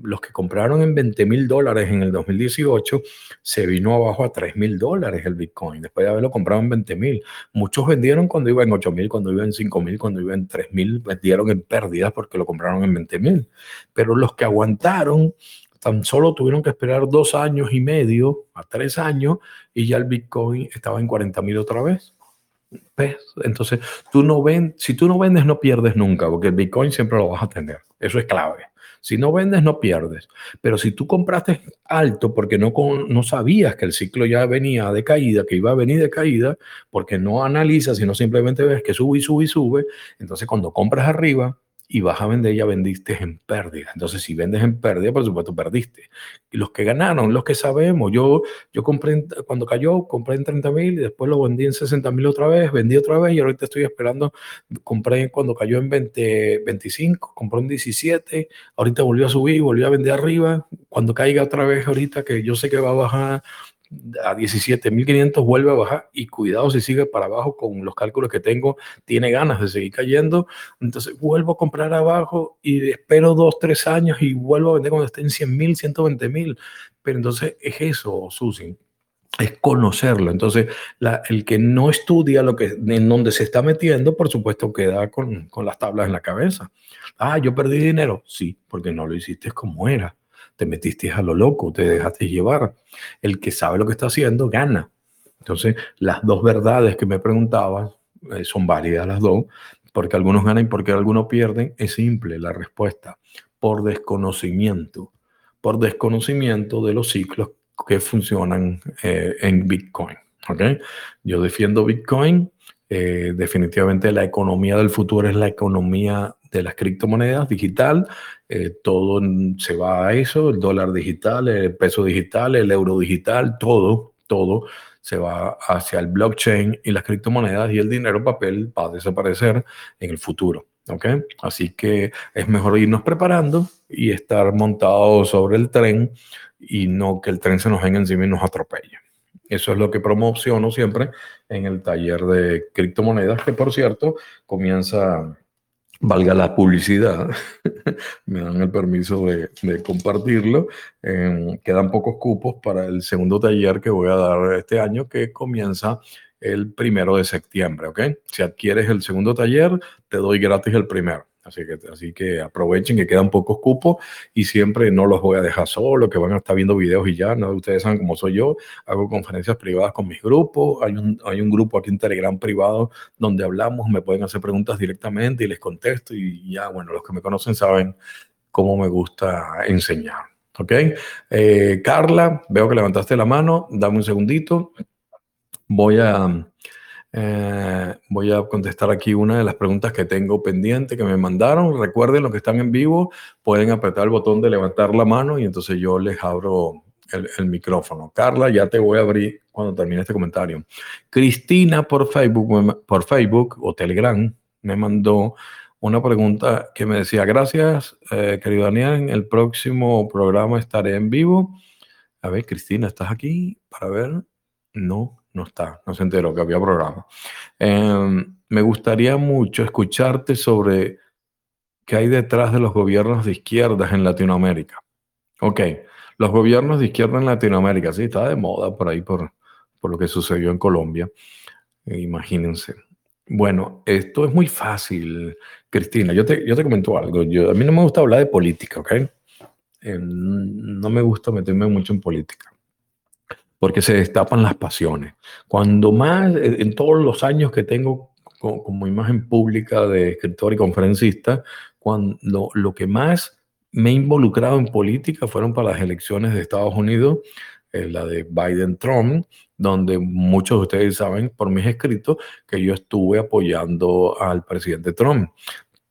los que compraron en 20 mil dólares en el 2018, se vino abajo a 3 mil dólares el Bitcoin, después de haberlo comprado en 20 mil. Muchos vendieron cuando iba en 8 mil, cuando iba en 5 mil, cuando iba en 3 mil, vendieron en pérdidas porque lo compraron en 20 mil. Pero los que aguantaron, tan solo tuvieron que esperar dos años y medio a tres años y ya el Bitcoin estaba en 40 mil otra vez. ¿Ves? Entonces, tú no ven, si tú no vendes, no pierdes nunca, porque el Bitcoin siempre lo vas a tener. Eso es clave. Si no vendes, no pierdes. Pero si tú compraste alto porque no, no sabías que el ciclo ya venía de caída, que iba a venir de caída, porque no analizas, sino simplemente ves que sube y sube y sube, entonces cuando compras arriba, y vas a vender, ya vendiste en pérdida. Entonces, si vendes en pérdida, por supuesto, perdiste. Y los que ganaron, los que sabemos, yo, yo compré, cuando cayó, compré en 30 mil y después lo vendí en 60 mil otra vez, vendí otra vez y ahorita estoy esperando, compré cuando cayó en 20, 25, compré en 17, ahorita volvió a subir, volvió a vender arriba, cuando caiga otra vez ahorita, que yo sé que va a bajar a 17.500 vuelve a bajar y cuidado si sigue para abajo con los cálculos que tengo, tiene ganas de seguir cayendo, entonces vuelvo a comprar abajo y espero dos, tres años y vuelvo a vender cuando esté en 100.000, 120.000, pero entonces es eso, Susi, es conocerlo. Entonces, la, el que no estudia lo que, en donde se está metiendo, por supuesto, queda con, con las tablas en la cabeza. Ah, yo perdí dinero. Sí, porque no lo hiciste como era te metiste a lo loco, te dejaste llevar. El que sabe lo que está haciendo gana. Entonces, las dos verdades que me preguntabas eh, son válidas las dos, porque algunos ganan y porque algunos pierden. Es simple la respuesta, por desconocimiento, por desconocimiento de los ciclos que funcionan eh, en Bitcoin. ¿okay? Yo defiendo Bitcoin. Eh, definitivamente la economía del futuro es la economía de las criptomonedas digital, eh, todo se va a eso, el dólar digital, el peso digital, el euro digital, todo, todo se va hacia el blockchain y las criptomonedas y el dinero papel va a desaparecer en el futuro. ¿ok? Así que es mejor irnos preparando y estar montados sobre el tren y no que el tren se nos venga encima y nos atropelle. Eso es lo que promociono siempre en el taller de criptomonedas, que por cierto comienza valga la publicidad, me dan el permiso de, compartirlo. quedan pocos cupos para el segundo taller que voy a dar este año, que comienza el primero de septiembre, ¿ok? Si adquieres el segundo taller, te doy gratis el primero. Así que, así que aprovechen que quedan pocos cupos y siempre no los voy a dejar solo, que van a estar viendo videos y ya, ¿no? Ustedes saben cómo soy yo, hago conferencias privadas con mis grupos, hay un, hay un grupo aquí en Telegram privado donde hablamos, me pueden hacer preguntas directamente y les contesto y ya, bueno, los que me conocen saben cómo me gusta enseñar. ¿Ok? Eh, Carla, veo que levantaste la mano, dame un segundito. Voy a eh, voy a contestar aquí una de las preguntas que tengo pendiente que me mandaron. Recuerden, los que están en vivo pueden apretar el botón de levantar la mano y entonces yo les abro el, micrófono. Carla, ya te voy a abrir cuando termine este comentario. Cristina por Facebook, por Facebook o Telegram me mandó una pregunta que me decía, gracias, eh, querido Daniel, en el próximo programa estaré en vivo. A ver, Cristina, ¿estás aquí para ver? No, no está, no se enteró que había programa. Em, me gustaría mucho escucharte sobre qué hay detrás de los gobiernos de izquierdas en Latinoamérica. Ok, los gobiernos de izquierda en Latinoamérica, sí, está de moda por ahí, por, por lo que sucedió en Colombia. Eh, imagínense. Bueno, esto es muy fácil, Cristina. Yo te, yo te comento algo. Yo, a mí no me gusta hablar de política, ¿ok? Em, no me gusta meterme mucho en política porque se destapan las pasiones. Cuando más, eh, en todos los años que tengo como imagen pública de escritor y conferencista, cuando lo que más me he involucrado en política fueron para las elecciones de Estados Unidos, eh, la de Biden-Trump, donde muchos de ustedes saben por mis escritos que yo estuve apoyando al presidente Trump.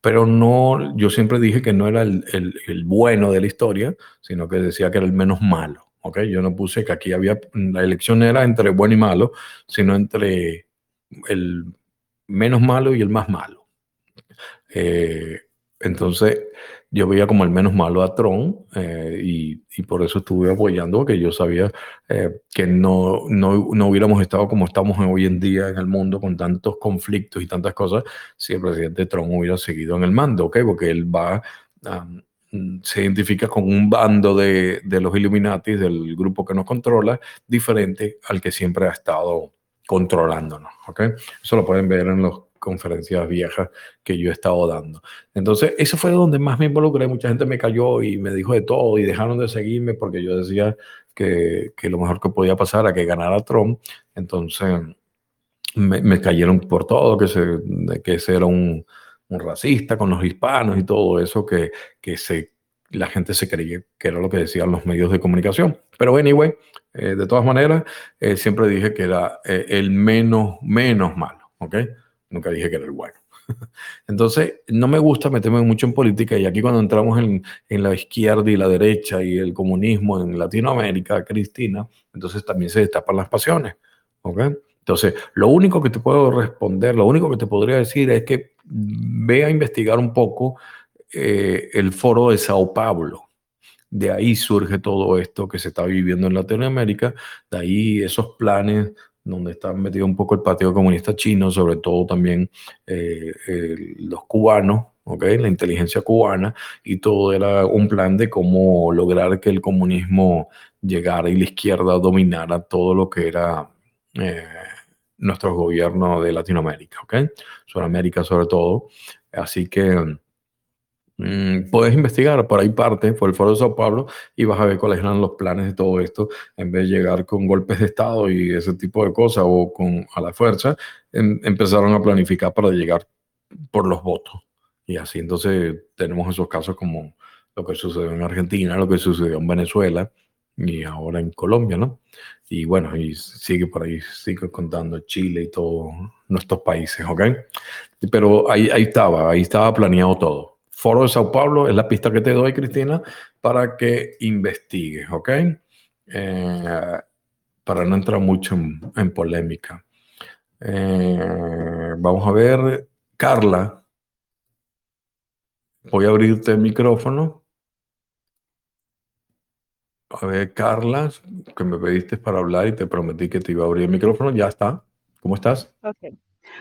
Pero no, yo siempre dije que no era el, el bueno de la historia, sino que decía que era el menos malo. ¿Ok? Yo no puse que aquí había, la elección era entre bueno y malo, sino entre el menos malo y el más malo. Eh, entonces, yo veía como el menos malo a Trump eh, y, por eso estuve apoyando, porque yo sabía eh, que no, no, no, hubiéramos estado como estamos hoy en día en el mundo con tantos conflictos y tantas cosas si el presidente Trump hubiera seguido en el mando, ¿ok? Porque él va se identifica con un bando de, de los Illuminati, del grupo que nos controla, diferente al que siempre ha estado controlándonos. ¿okay? Eso lo pueden ver en las conferencias viejas que yo he estado dando. Entonces, eso fue donde más me involucré. Mucha gente me cayó y me dijo de todo y dejaron de seguirme porque yo decía que, lo mejor que podía pasar era que ganara Trump. Entonces, me, me cayeron por todo, que, se, que ese era un, un, racista con los hispanos y todo eso, que, que se, la gente se creía que era lo que decían los medios de comunicación. Pero anyway, eh, de todas maneras, eh, siempre dije que era eh, el menos, menos malo, ¿ok? Nunca dije que era el bueno. Entonces, no me gusta meterme mucho en política y aquí cuando entramos en, en, la izquierda y la derecha y el comunismo en Latinoamérica, Cristina, entonces también se destapan las pasiones, ¿ok? Entonces, lo único que te puedo responder, lo único que te podría decir es que ve a investigar un poco eh, el foro de Sao Paulo. De ahí surge todo esto que se está viviendo en Latinoamérica, de ahí esos planes donde está metido un poco el Partido Comunista Chino, sobre todo también eh, los cubanos, ¿okay? la inteligencia cubana, y todo era un plan de cómo lograr que el comunismo llegara y la izquierda dominara todo lo que era eh, nuestros gobiernos de Latinoamérica, ¿ok? Sudamérica sobre todo. Así que mm, puedes investigar, por ahí parte, por el Foro de Sao Paulo, y vas a ver cuáles eran los planes de todo esto, en vez de llegar con golpes de Estado y ese tipo de cosas, o con a la fuerza, em, empezaron a planificar para llegar por los votos. Y así entonces tenemos esos casos como lo que sucedió en Argentina, lo que sucedió en Venezuela, y ahora en Colombia, ¿no? Y bueno, y sigue por ahí, sigue contando Chile y todos nuestros países, ¿ok? Pero ahí, estaba, ahí estaba planeado todo. Foro de Sao Paulo es la pista que te doy, Cristina, para que investigues, ¿ok? Eh, para no entrar mucho en, polémica. Eh, vamos a ver, Carla, voy a abrirte el micrófono. A ver, Carla, que me pediste para hablar y te prometí que te iba a abrir el micrófono. Ya está. ¿Cómo estás? Ok.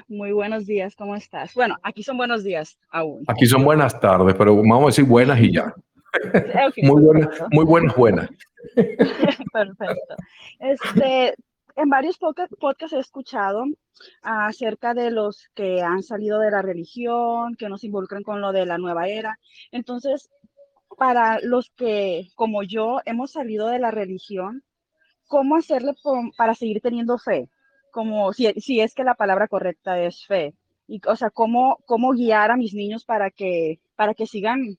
Muy buenos días, ¿cómo estás? Bueno, aquí son buenos días aún. Aquí son buenas tardes, pero vamos a decir buenas y ya. Okay, muy buenas, muy buenas, buenas. Perfecto. Este, en varios podcasts he escuchado acerca de los que han salido de la religión, que nos involucran con lo de la nueva era. Entonces, para los que, como yo, hemos salido de la religión, ¿cómo hacerle para seguir teniendo fe? Como si, si, es que la palabra correcta es fe. Y, o sea, ¿cómo, cómo guiar a mis niños para que, para que sigan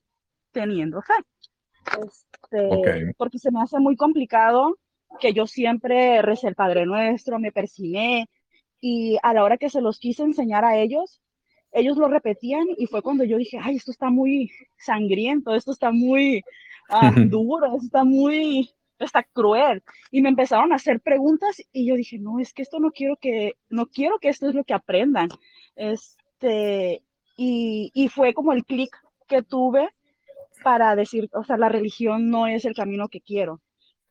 teniendo fe. Este, Porque se me hace muy complicado que yo siempre recé el Padre Nuestro, me persiné y a la hora que se los quise enseñar a ellos, ellos lo repetían y fue cuando yo dije, ay, esto está muy sangriento, esto está muy ah, duro, esto está muy, está cruel. Y me empezaron a hacer preguntas y yo dije, no, es que esto no quiero que, no quiero que esto es lo que aprendan. Este, y, y fue como el clic que tuve para decir, o sea, la religión no es el camino que quiero,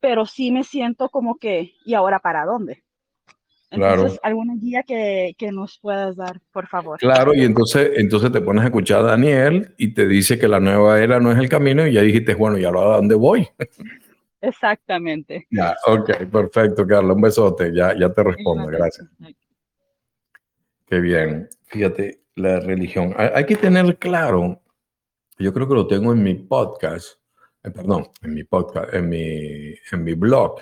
pero sí me siento como que, ¿y ahora para dónde? Entonces, alguna guía que, que, nos puedas dar, por favor. Claro, y entonces, entonces te pones a escuchar a Daniel y te dice que la nueva era no es el camino y ya dijiste, bueno, ¿y ahora a dónde voy? Exactamente. Ya, ok, perfecto, Carlos, un besote, ya, ya te respondo, gracias. Qué bien, fíjate, la religión. Hay, hay, que tener claro, yo creo que lo tengo en mi podcast, eh, perdón, en mi podcast, en mi, en mi blog,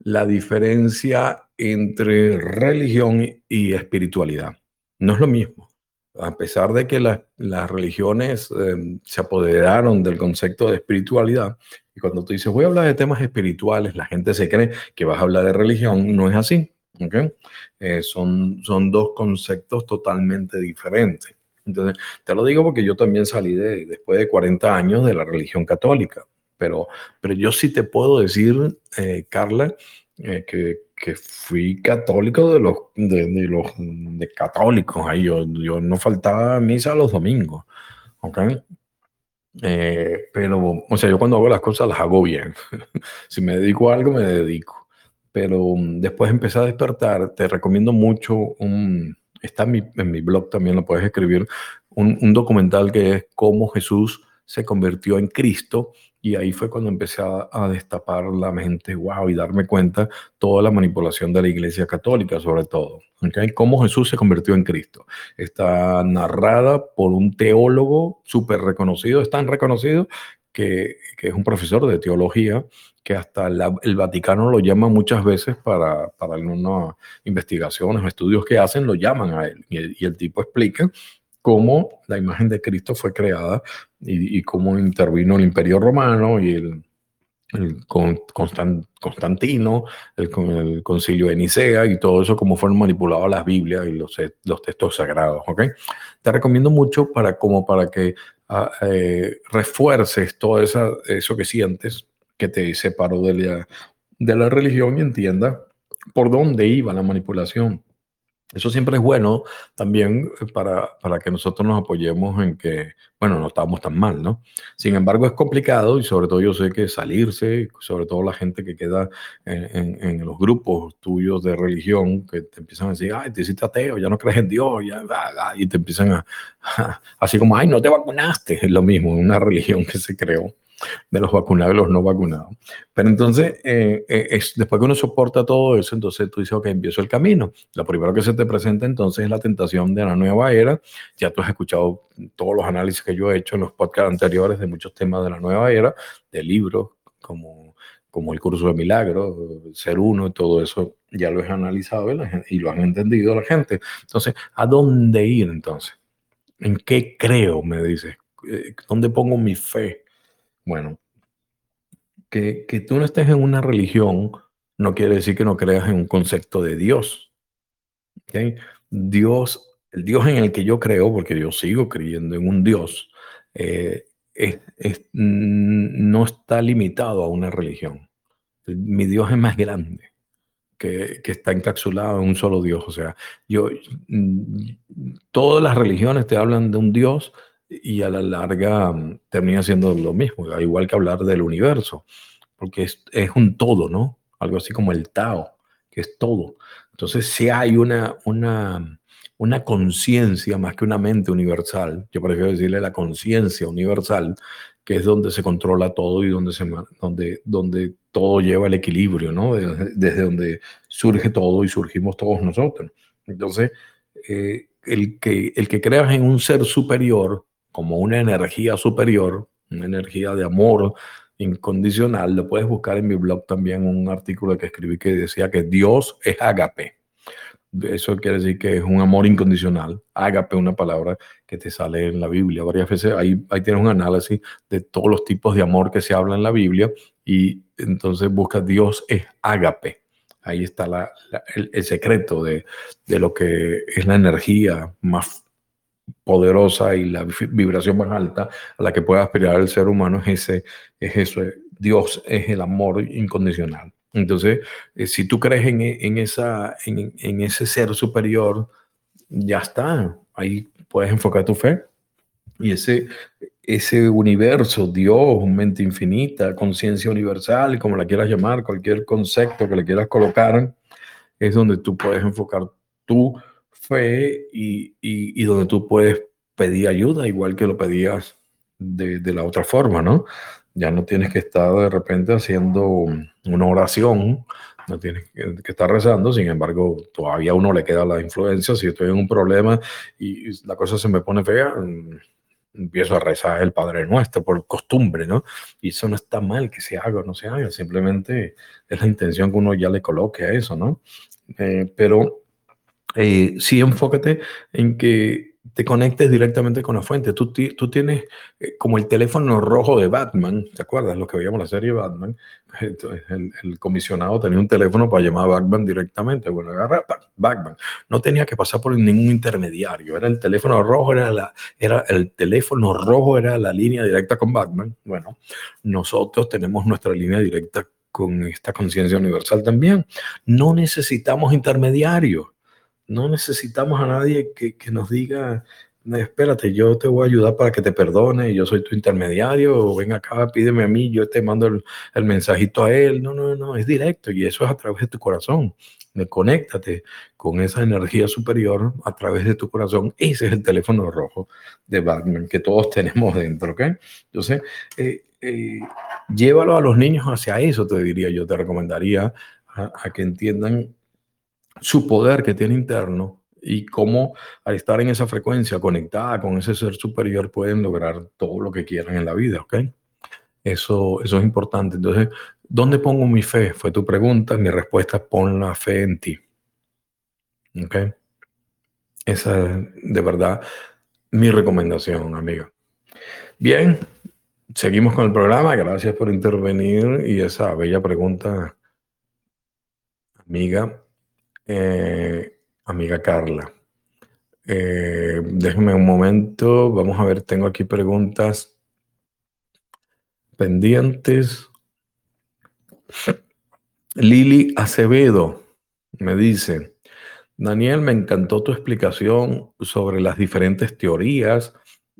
la diferencia entre religión y espiritualidad. No es lo mismo. A pesar de que las religiones em, se apoderaron del concepto de espiritualidad, y cuando tú dices voy a hablar de temas espirituales, la gente se cree que vas a hablar de religión, no es así. ¿okay? Eh, son, son dos conceptos totalmente diferentes. Entonces, te lo digo porque yo también salí de, después de 40 años de la religión católica, pero, pero yo sí te puedo decir, eh, Carla, eh, que, que, fui católico de los, de, los de católicos. Ahí yo, yo no faltaba misa los domingos. ¿ok? Eh, pero, o sea, yo cuando hago las cosas las hago bien. si me dedico a algo, me dedico. Pero mm, después empecé a despertar. Te recomiendo mucho un. Está en mi, en mi blog también, lo puedes escribir. Un, un documental que es Cómo Jesús se convirtió en Cristo y ahí fue cuando empecé a, destapar la mente, wow, y darme cuenta toda la manipulación de la Iglesia Católica, sobre todo. ¿okay? Cómo Jesús se convirtió en Cristo. Está narrada por un teólogo súper reconocido, es tan reconocido que, es un profesor de teología, que hasta el Vaticano lo llama muchas veces para, algunas investigaciones o estudios que hacen, lo llaman a él. Y el tipo explica cómo la imagen de Cristo fue creada y, cómo intervino el Imperio Romano y el, Constantino, el, el, concilio de Nicea y todo eso, cómo fueron manipuladas las Biblias y los, los textos sagrados. ¿okay? Te recomiendo mucho para, como para que ah, eh, refuerces todo esa, eso que sientes, que te separó de la, de la religión y entienda por dónde iba la manipulación. Eso siempre es bueno también eh, para, para, que nosotros nos apoyemos en que, bueno, no estamos tan mal, ¿no? Sin embargo, es complicado y sobre todo yo sé que salirse, sobre todo la gente que queda en, en, los grupos tuyos de religión, que te empiezan a decir, ay, te hiciste ateo, ya no crees en Dios, ya, y te empiezan a, así como, ay, no te vacunaste, es lo mismo, una religión que se creó de los vacunados y los no vacunados. Pero entonces, eh, eh, es, después que uno soporta todo eso, entonces tú dices, ok, empiezo el camino. Lo primero que se te presenta entonces es la tentación de la nueva era. Ya tú has escuchado todos los análisis que yo he hecho en los podcasts anteriores de muchos temas de la nueva era, de libros como, como el curso de milagros, ser uno todo eso, ya lo he analizado y, y lo han entendido la gente. Entonces, ¿a dónde ir entonces? ¿En qué creo? Me dices. Eh, ¿Dónde pongo mi fe? Bueno, que, que tú no estés en una religión no quiere decir que no creas en un concepto de Dios. Dios, el Dios en el que yo creo, porque yo sigo creyendo en un Dios, eh, no está limitado a una religión. Mi Dios es más grande, que, que, está encapsulado en un solo Dios. O sea, yo, mm, todas las religiones te hablan de un Dios y a la larga mm, termina siendo lo mismo, igual que hablar del universo, porque es, es, un todo, ¿no? Algo así como el Tao, que es todo. Entonces, si hay una, una, una conciencia más que una mente universal, yo prefiero decirle la conciencia universal, que es donde se controla todo y donde, se, donde, donde todo lleva el equilibrio, ¿no? Desde, desde donde surge todo y surgimos todos nosotros. Entonces, eh, el, que, el que creas en un ser superior como una energía superior, una energía de amor incondicional. Lo puedes buscar en mi blog también, un artículo que escribí que decía que Dios es agape. Eso quiere decir que es un amor incondicional. Agape, una palabra que te sale en la Biblia varias veces. Ahí, ahí tienes un análisis de todos los tipos de amor que se habla en la Biblia y entonces busca Dios es agape. Ahí está la, el, el, secreto de, de, lo que es la energía más poderosa y la vibración más alta a la que puede aspirar el ser humano es, ese, es eso, Dios es el amor incondicional. Entonces, eh, si tú crees en, en esa, en, en, ese ser superior, ya está, ahí puedes enfocar tu fe. Y ese, ese universo, Dios, mente infinita, conciencia universal, como la quieras llamar, cualquier concepto que le quieras colocar, es donde tú puedes enfocar tu fe y, y, donde tú puedes pedir ayuda igual que lo pedías de, de, la otra forma, ¿no? Ya no tienes que estar de repente haciendo una oración, no tienes que, estar rezando, sin embargo, todavía a uno le queda la influencia. Si estoy en un problema y la cosa se me pone fea, mm, empiezo a rezar el Padre Nuestro por costumbre, ¿no? Y eso no está mal que se haga o no se haga, simplemente es la intención que uno ya le coloque a eso, ¿no? Eh, pero eh, sí enfócate en que te conectes directamente con la fuente. Tú, tienes eh, como el teléfono rojo de Batman, ¿te acuerdas? Lo que veíamos la serie Batman. Entonces, el, el, comisionado tenía un teléfono para llamar a Batman directamente. Bueno, agarra Batman. No tenía que pasar por ningún intermediario. Era el teléfono rojo, era, la, era el teléfono rojo, era la línea directa con Batman. Bueno, nosotros tenemos nuestra línea directa con esta conciencia universal también. No necesitamos intermediarios no necesitamos a nadie que, nos diga espérate, yo te voy a ayudar para que te perdone, yo soy tu intermediario, ven acá, pídeme a mí, yo te mando el, el, mensajito a él. No, no, no, es directo y eso es a través de tu corazón. Conéctate con esa energía superior a través de tu corazón. Ese es el teléfono rojo de Batman que todos tenemos dentro, ¿ok? Entonces, eh, eh, llévalo a los niños hacia eso, te diría yo, te recomendaría a que entiendan su poder que tiene interno y cómo al estar en esa frecuencia conectada con ese ser superior pueden lograr todo lo que quieran en la vida, ¿ok? Eso, eso es importante. Entonces, ¿dónde pongo mi fe? Fue tu pregunta. Mi respuesta es pon la fe en ti. ¿Ok? Esa es de verdad mi recomendación, amiga. Bien, seguimos con el programa. Gracias por intervenir y esa bella pregunta, amiga. Eh, amiga Carla. Eh, déjeme un momento, vamos a ver, tengo aquí preguntas pendientes. Lili Acevedo me dice, Daniel, me encantó tu explicación sobre las diferentes teorías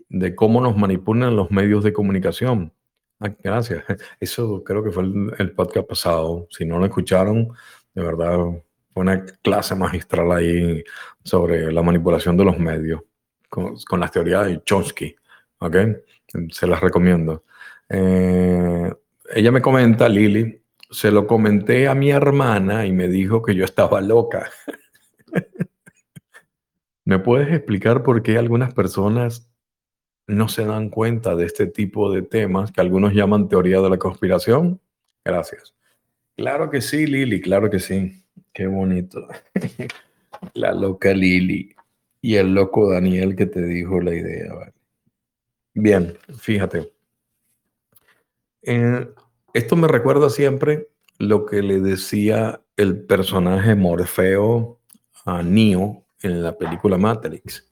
de cómo nos manipulan los medios de comunicación. Ah, gracias. Eso creo que fue el, el podcast pasado. Si no lo escucharon, de verdad una clase magistral ahí sobre la manipulación de los medios con, las teorías de Chomsky. ¿Ok? Se las recomiendo. Eh, ella me comenta, Lili, se lo comenté a mi hermana y me dijo que yo estaba loca. ¿Me puedes explicar por qué algunas personas no se dan cuenta de este tipo de temas que algunos llaman teoría de la conspiración? Gracias. Claro que sí, Lili, claro que sí. Qué bonito. La loca Lili y el loco Daniel que te dijo la idea. Bien, fíjate. Eh, esto me recuerda siempre lo que le decía el personaje Morfeo a Neo en la película Matrix.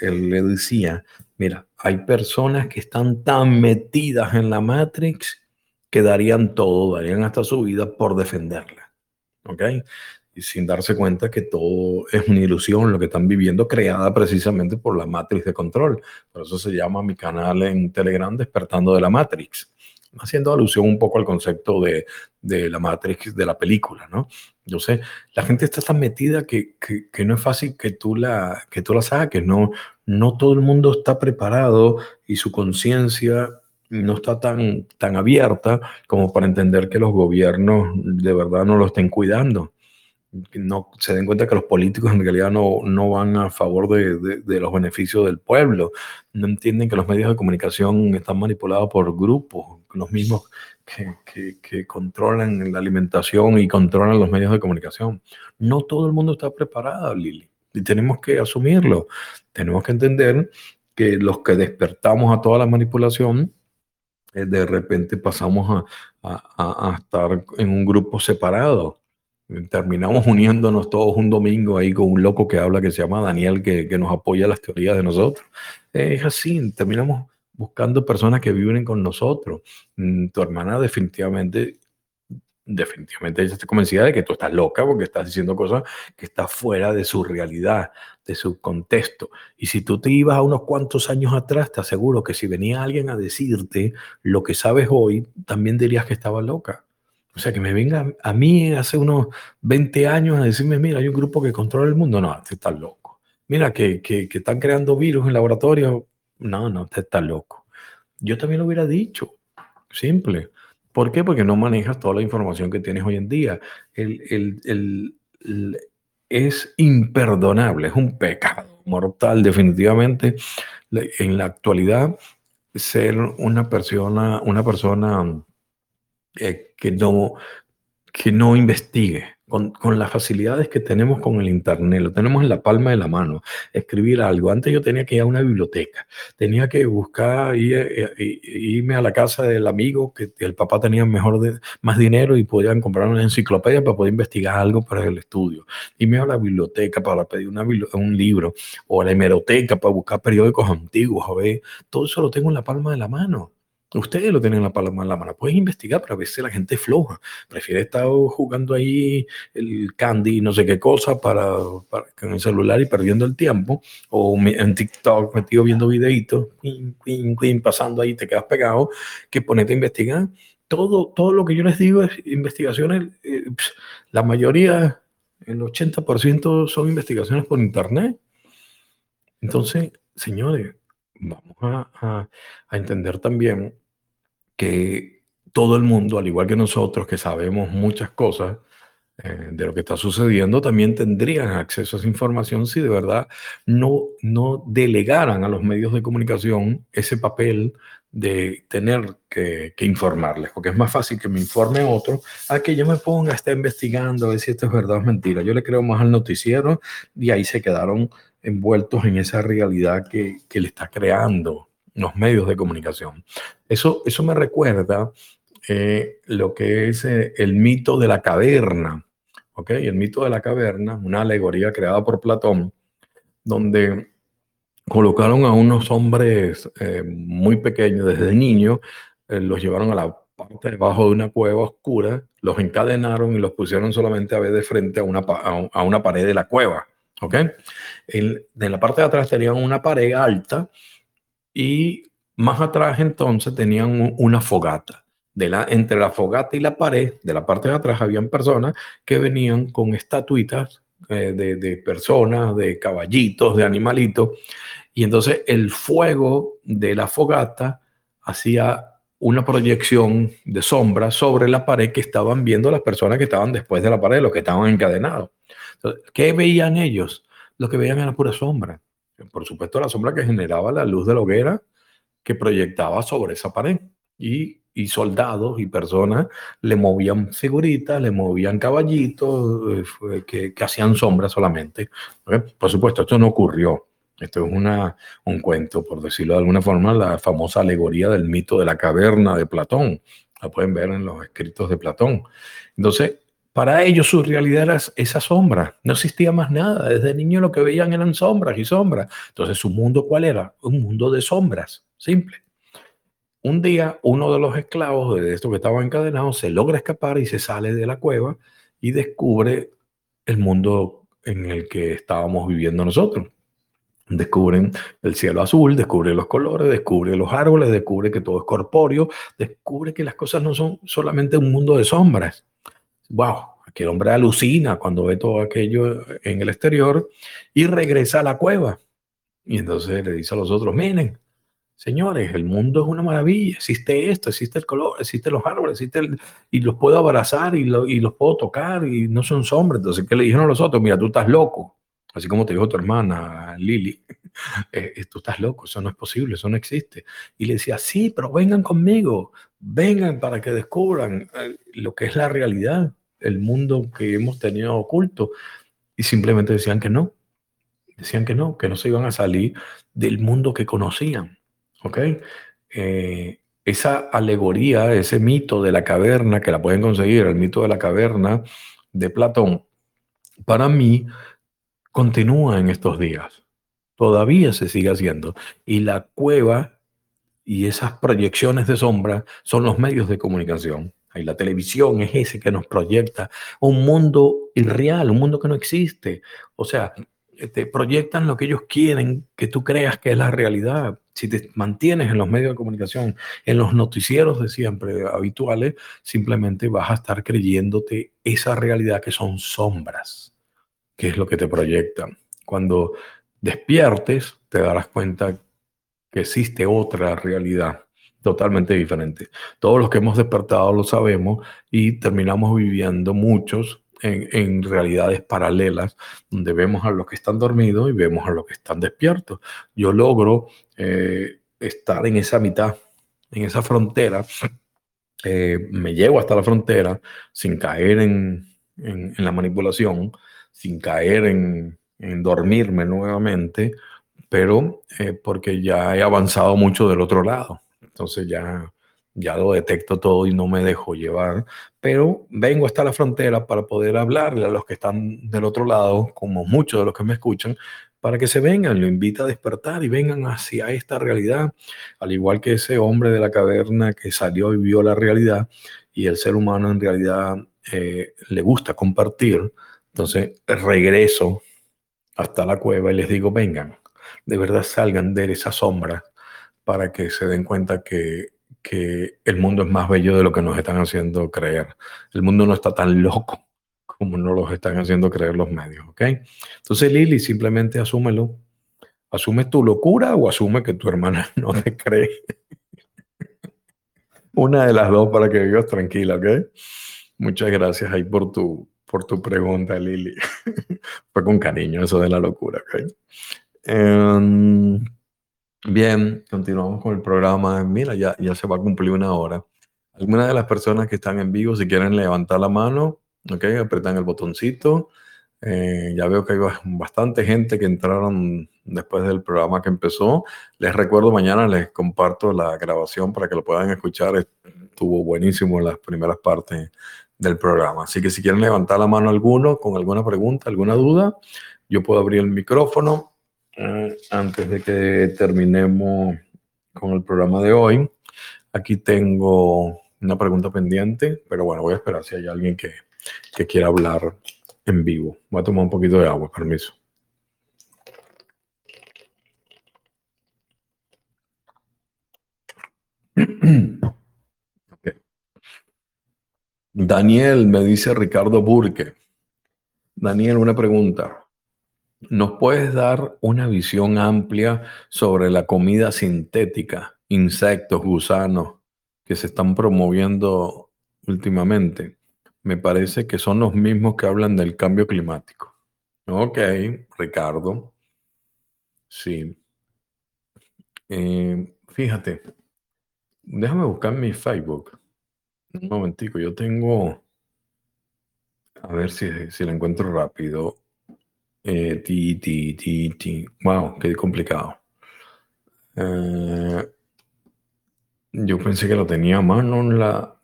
Él le decía, mira, hay personas que están tan metidas en la Matrix que darían todo, darían hasta su vida por defenderla. ¿Ok? Y sin darse cuenta que todo es una ilusión, lo que están viviendo, creada precisamente por la matriz de control. Por eso se llama mi canal en Telegram Despertando de la Matrix, haciendo alusión un poco al concepto de, de la Matrix de la película, ¿no? Yo sé, la gente está tan metida que, que, que, no es fácil que tú la, que tú la saques, no, no todo el mundo está preparado y su conciencia no está tan, tan abierta como para entender que los gobiernos de verdad no lo estén cuidando. No se den cuenta que los políticos en realidad no, no van a favor de, de, los beneficios del pueblo. No entienden que los medios de comunicación están manipulados por grupos, los mismos que, que, que controlan la alimentación y controlan los medios de comunicación. No todo el mundo está preparado, Lili, y tenemos que asumirlo. Tenemos que entender que los que despertamos a toda la manipulación de repente pasamos a, estar en un grupo separado. Terminamos uniéndonos todos un domingo ahí con un loco que habla que se llama Daniel, que, que nos apoya las teorías de nosotros. Es así, terminamos buscando personas que viven con nosotros. Mm, tu hermana definitivamente definitivamente ella está convencida de que tú estás loca porque estás diciendo cosas que están fuera de su realidad, de su contexto. Y si tú te ibas a unos cuantos años atrás, te aseguro que si venía alguien a decirte lo que sabes hoy, también dirías que estaba loca. O sea, que me venga a mí hace unos 20 años a decirme, mira, hay un grupo que controla el mundo. No, te estás loco. Mira, que, que, están creando virus en laboratorio. No, no, te estás loco. Yo también lo hubiera dicho. Simple. ¿Por qué? Porque no manejas toda la información que tienes hoy en día. El, es imperdonable, es un pecado mortal definitivamente en la actualidad ser una persona, una persona eh, que, no, que no investigue, con, con, las facilidades que tenemos con el Internet, lo tenemos en la palma de la mano, escribir algo. Antes yo tenía que ir a una biblioteca, tenía que buscar, ir, eh, eh, irme a la casa del amigo que el papá tenía mejor de, más dinero y podían comprar una enciclopedia para poder investigar algo para el estudio. Irme a la biblioteca para pedir una, un libro o a la hemeroteca para buscar periódicos antiguos, a ver, todo eso lo tengo en la palma de la mano. Ustedes lo tienen en la palma de la mano. Puedes investigar, pero a veces la gente floja. Prefiere estar jugando ahí el candy, no sé qué cosa, para, con el celular y perdiendo el tiempo. O en TikTok metido viendo videitos, pasando ahí, te quedas pegado, que ponete a investigar. Todo, todo lo que yo les digo es investigaciones. Eh, la mayoría, el 80% son investigaciones por internet. Entonces, señores, vamos a, entender también que todo el mundo, al igual que nosotros, que sabemos muchas cosas eh, de lo que está sucediendo, también tendrían acceso a esa información si de verdad no, no delegaran a los medios de comunicación ese papel de tener que, informarles, porque es más fácil que me informe otro a que yo me ponga a estar investigando a ver si esto es verdad o mentira. Yo le creo más al noticiero y ahí se quedaron envueltos en esa realidad que, que le está creando los medios de comunicación. Eso, eso me recuerda eh, lo que es eh, el mito de la caverna. ¿ok? El mito de la caverna, una alegoría creada por Platón, donde colocaron a unos hombres eh, muy pequeños desde niños, los llevaron a la parte debajo de una cueva oscura, los encadenaron y los pusieron solamente a ver de frente a una, a una pared de la cueva. ¿Ok? En, la parte de atrás tenían una pared alta y más atrás entonces tenían una fogata. De la, entre la fogata y la pared, de la parte de atrás, habían personas que venían con estatuitas eh, de, personas, de caballitos, de animalitos. Y entonces el fuego de la fogata hacía una proyección de sombra sobre la pared que estaban viendo las personas que estaban después de la pared, los que estaban encadenados. ¿Qué veían ellos? Lo que veían era pura sombra. Por supuesto, la sombra que generaba la luz de la hoguera que proyectaba sobre esa pared. Y, y soldados y personas le movían figuritas, le movían caballitos eh, que, que hacían sombra solamente. Por supuesto, esto no ocurrió. Esto es una, un cuento, por decirlo de alguna forma, la famosa alegoría del mito de la caverna de Platón. La pueden ver en los escritos de Platón. Entonces, para ellos su realidad era esa sombra, no existía más nada. Desde niño lo que veían eran sombras y sombras. Entonces, ¿su mundo cuál era? Un mundo de sombras, simple. Un día, uno de los esclavos de estos que estaban encadenados se logra escapar y se sale de la cueva y descubre el mundo en el que estábamos viviendo nosotros. Descubren el cielo azul, descubre los colores, descubre los árboles, descubre que todo es corpóreo, descubre que las cosas no son solamente un mundo de sombras wow, aquel hombre alucina cuando ve todo aquello en el exterior y regresa a la cueva. Y entonces le dice a los otros, miren, señores, el mundo es una maravilla, existe esto, existe el color, existen los árboles, existe el, y los puedo abrazar y, y los puedo tocar y no son sombras. Entonces, ¿qué le dijeron a los otros? Mira, tú estás loco, así como te dijo tu hermana Lili. Eh, eh, tú estás loco, eso no es posible, eso no existe. Y le decía, sí, pero vengan conmigo, vengan para que descubran eh, lo que es la realidad, el mundo que hemos tenido oculto. Y simplemente decían que no, decían que no, que no se iban a salir del mundo que conocían. ¿Ok? Eh, esa alegoría, ese mito de la caverna, que la pueden conseguir, el mito de la caverna de Platón, para mí continúa en estos días. Todavía se sigue haciendo. Y la cueva y esas proyecciones de sombra son los medios de comunicación. Y la televisión es ese que nos proyecta un mundo irreal, un mundo que no existe. O sea, te proyectan lo que ellos quieren que tú creas que es la realidad. Si te mantienes en los medios de comunicación, en los noticieros de siempre habituales, simplemente vas a estar creyéndote esa realidad que son sombras, que es lo que te proyectan. Cuando despiertes, te darás cuenta que existe otra realidad totalmente diferente. Todos los que hemos despertado lo sabemos y terminamos viviendo muchos en, realidades paralelas, donde vemos a los que están dormidos y vemos a los que están despiertos. Yo logro eh, estar en esa mitad, en esa frontera, eh, me llevo hasta la frontera sin caer en, la manipulación, sin caer en, en dormirme nuevamente pero eh, porque ya he avanzado mucho del otro lado. Entonces ya, ya lo detecto todo y no me dejo llevar, pero vengo hasta la frontera para poder hablarle a los que están del otro lado, como muchos de los que me escuchan, para que se vengan, lo invita a despertar y vengan hacia esta realidad, al igual que ese hombre de la caverna que salió y vio la realidad y el ser humano en realidad eh, le gusta compartir. Entonces regreso hasta la cueva y les digo, vengan, de verdad salgan de esa sombra para que se den cuenta que, que el mundo es más bello de lo que nos están haciendo creer. El mundo no está tan loco como nos lo están haciendo creer los medios, ¿ok? Entonces, Lili, simplemente asúmelo. Asume tu locura o asume que tu hermana no te cree. Una de las dos para que vivas tranquila, ¿ok? Muchas gracias ahí por tu, por tu pregunta, Lili. Fue con cariño eso de la locura, ¿ok? Em, bien, continuamos con el programa. Mira, ya, ya se va a cumplir una hora. Algunas de las personas que están en vivo, si quieren levantar la mano, ¿ok? Apretan el botoncito. Eh, ya veo que hay bastante gente que entraron después del programa que empezó. Les recuerdo, mañana les comparto la grabación para que lo puedan escuchar. Estuvo buenísimo en las primeras partes del programa. Así que si quieren levantar la mano alguno con alguna pregunta, alguna duda, yo puedo abrir el micrófono eh, antes de que terminemos con el programa de hoy. Aquí tengo una pregunta pendiente, pero bueno, voy a esperar si hay alguien que que quiera hablar en vivo. Voy a tomar un poquito de agua, permiso. Daniel, me dice Ricardo Burke. Daniel, una pregunta. ¿Nos puedes dar una visión amplia sobre la comida sintética, insectos, gusanos, que se están promoviendo últimamente? me parece que son los mismos que hablan del cambio climático. Ok, Ricardo. Sí. Eh, fíjate, déjame buscar mi Facebook. Un momentico, yo tengo, a ver si, si la encuentro rápido. Eh, ti, ti, ti, ti. Wow, qué complicado. Eh, yo pensé que lo tenía a mano la,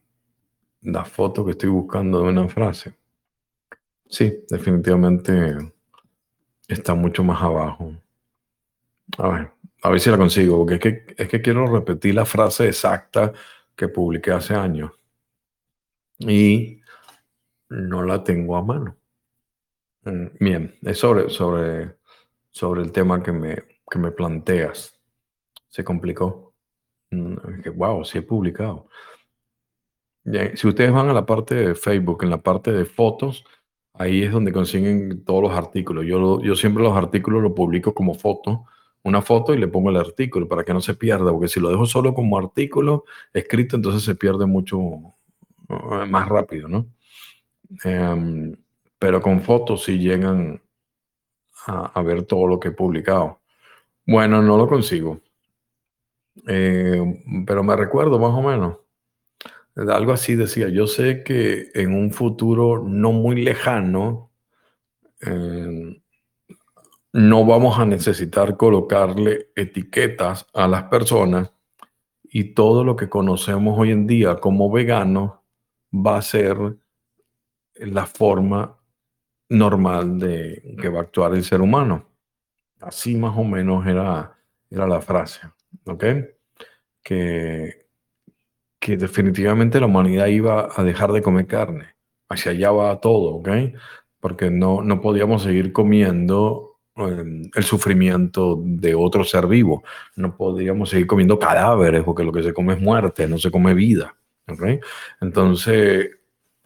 la foto que estoy buscando de una frase. Sí, definitivamente está mucho más abajo. A ver, a ver si la consigo, porque es que, es que quiero repetir la frase exacta que publiqué hace años. Y no la tengo a mano. Mm, bien, es sobre, sobre, sobre el tema que me, que me planteas. Se complicó. Wow, mm, sí he publicado si ustedes van a la parte de Facebook, en la parte de fotos, ahí es donde consiguen todos los artículos. Yo, yo siempre los artículos los publico como foto, una foto y le pongo el artículo para que no se pierda, porque si lo dejo solo como artículo escrito, entonces se pierde mucho eh, más rápido, ¿no? Em, pero con fotos sí llegan a, ver todo lo que he publicado. Bueno, no lo consigo. Eh, pero me recuerdo más o menos. Algo así decía, yo sé que en un futuro no muy lejano em, no vamos a necesitar colocarle etiquetas a las personas y todo lo que conocemos hoy en día como vegano va a ser la forma normal de que va a actuar el ser humano. Así más o menos era, era la frase, ¿ok? Que, que definitivamente la humanidad iba a dejar de comer carne. Hacia allá va todo, ¿ok? Porque no, no podíamos seguir comiendo em, el sufrimiento de otro ser vivo. No podíamos seguir comiendo cadáveres, porque lo que se come es muerte, no se come vida. ¿ok? Entonces,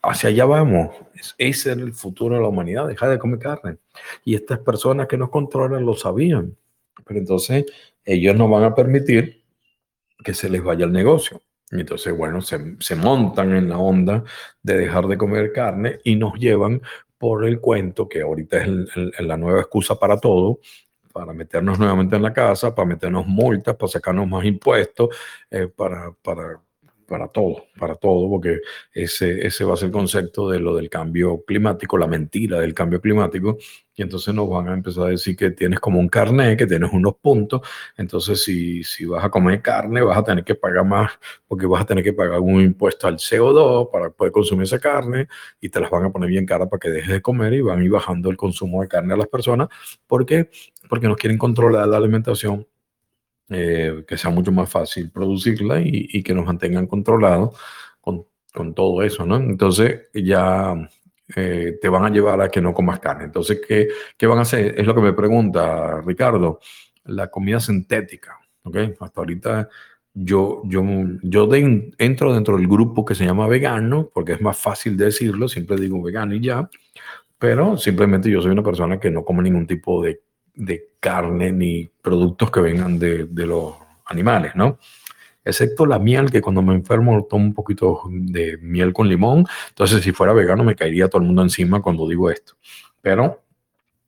hacia allá vamos. Ese es el futuro de la humanidad, dejar de comer carne. Y estas personas que nos controlan lo sabían. Pero entonces, ellos no van a permitir que se les vaya el negocio. Y entonces, bueno, se, se, montan en la onda de dejar de comer carne y nos llevan por el cuento, que ahorita es la nueva excusa para todo, para meternos nuevamente en la casa, para meternos multas, para sacarnos más impuestos, eh, para, para para todo, para todo, porque ese, ese va a ser el concepto de lo del cambio climático, la mentira del cambio climático, y entonces nos van a empezar a decir que tienes como un carnet, que tienes unos puntos, entonces si, si vas a comer carne vas a tener que pagar más, porque vas a tener que pagar un impuesto al CO2 para poder consumir esa carne, y te las van a poner bien cara para que dejes de comer y van a ir bajando el consumo de carne a las personas, porque porque no quieren controlar la alimentación, eh, que sea mucho más fácil producirla y, que nos mantengan controlados con, con, todo eso, ¿no? Entonces ya eh, te van a llevar a que no comas carne. Entonces, ¿qué, ¿qué van a hacer? Es lo que me pregunta Ricardo, la comida sintética, ¿ok? Hasta ahorita yo, yo, yo entro dentro del grupo que se llama vegano, porque es más fácil decirlo, siempre digo vegano y ya, pero simplemente yo soy una persona que no come ningún tipo de, de carne ni productos que vengan de, de, los animales, ¿no? Excepto la miel, que cuando me enfermo tomo un poquito de miel con limón. Entonces, si fuera vegano, me caería todo el mundo encima cuando digo esto. Pero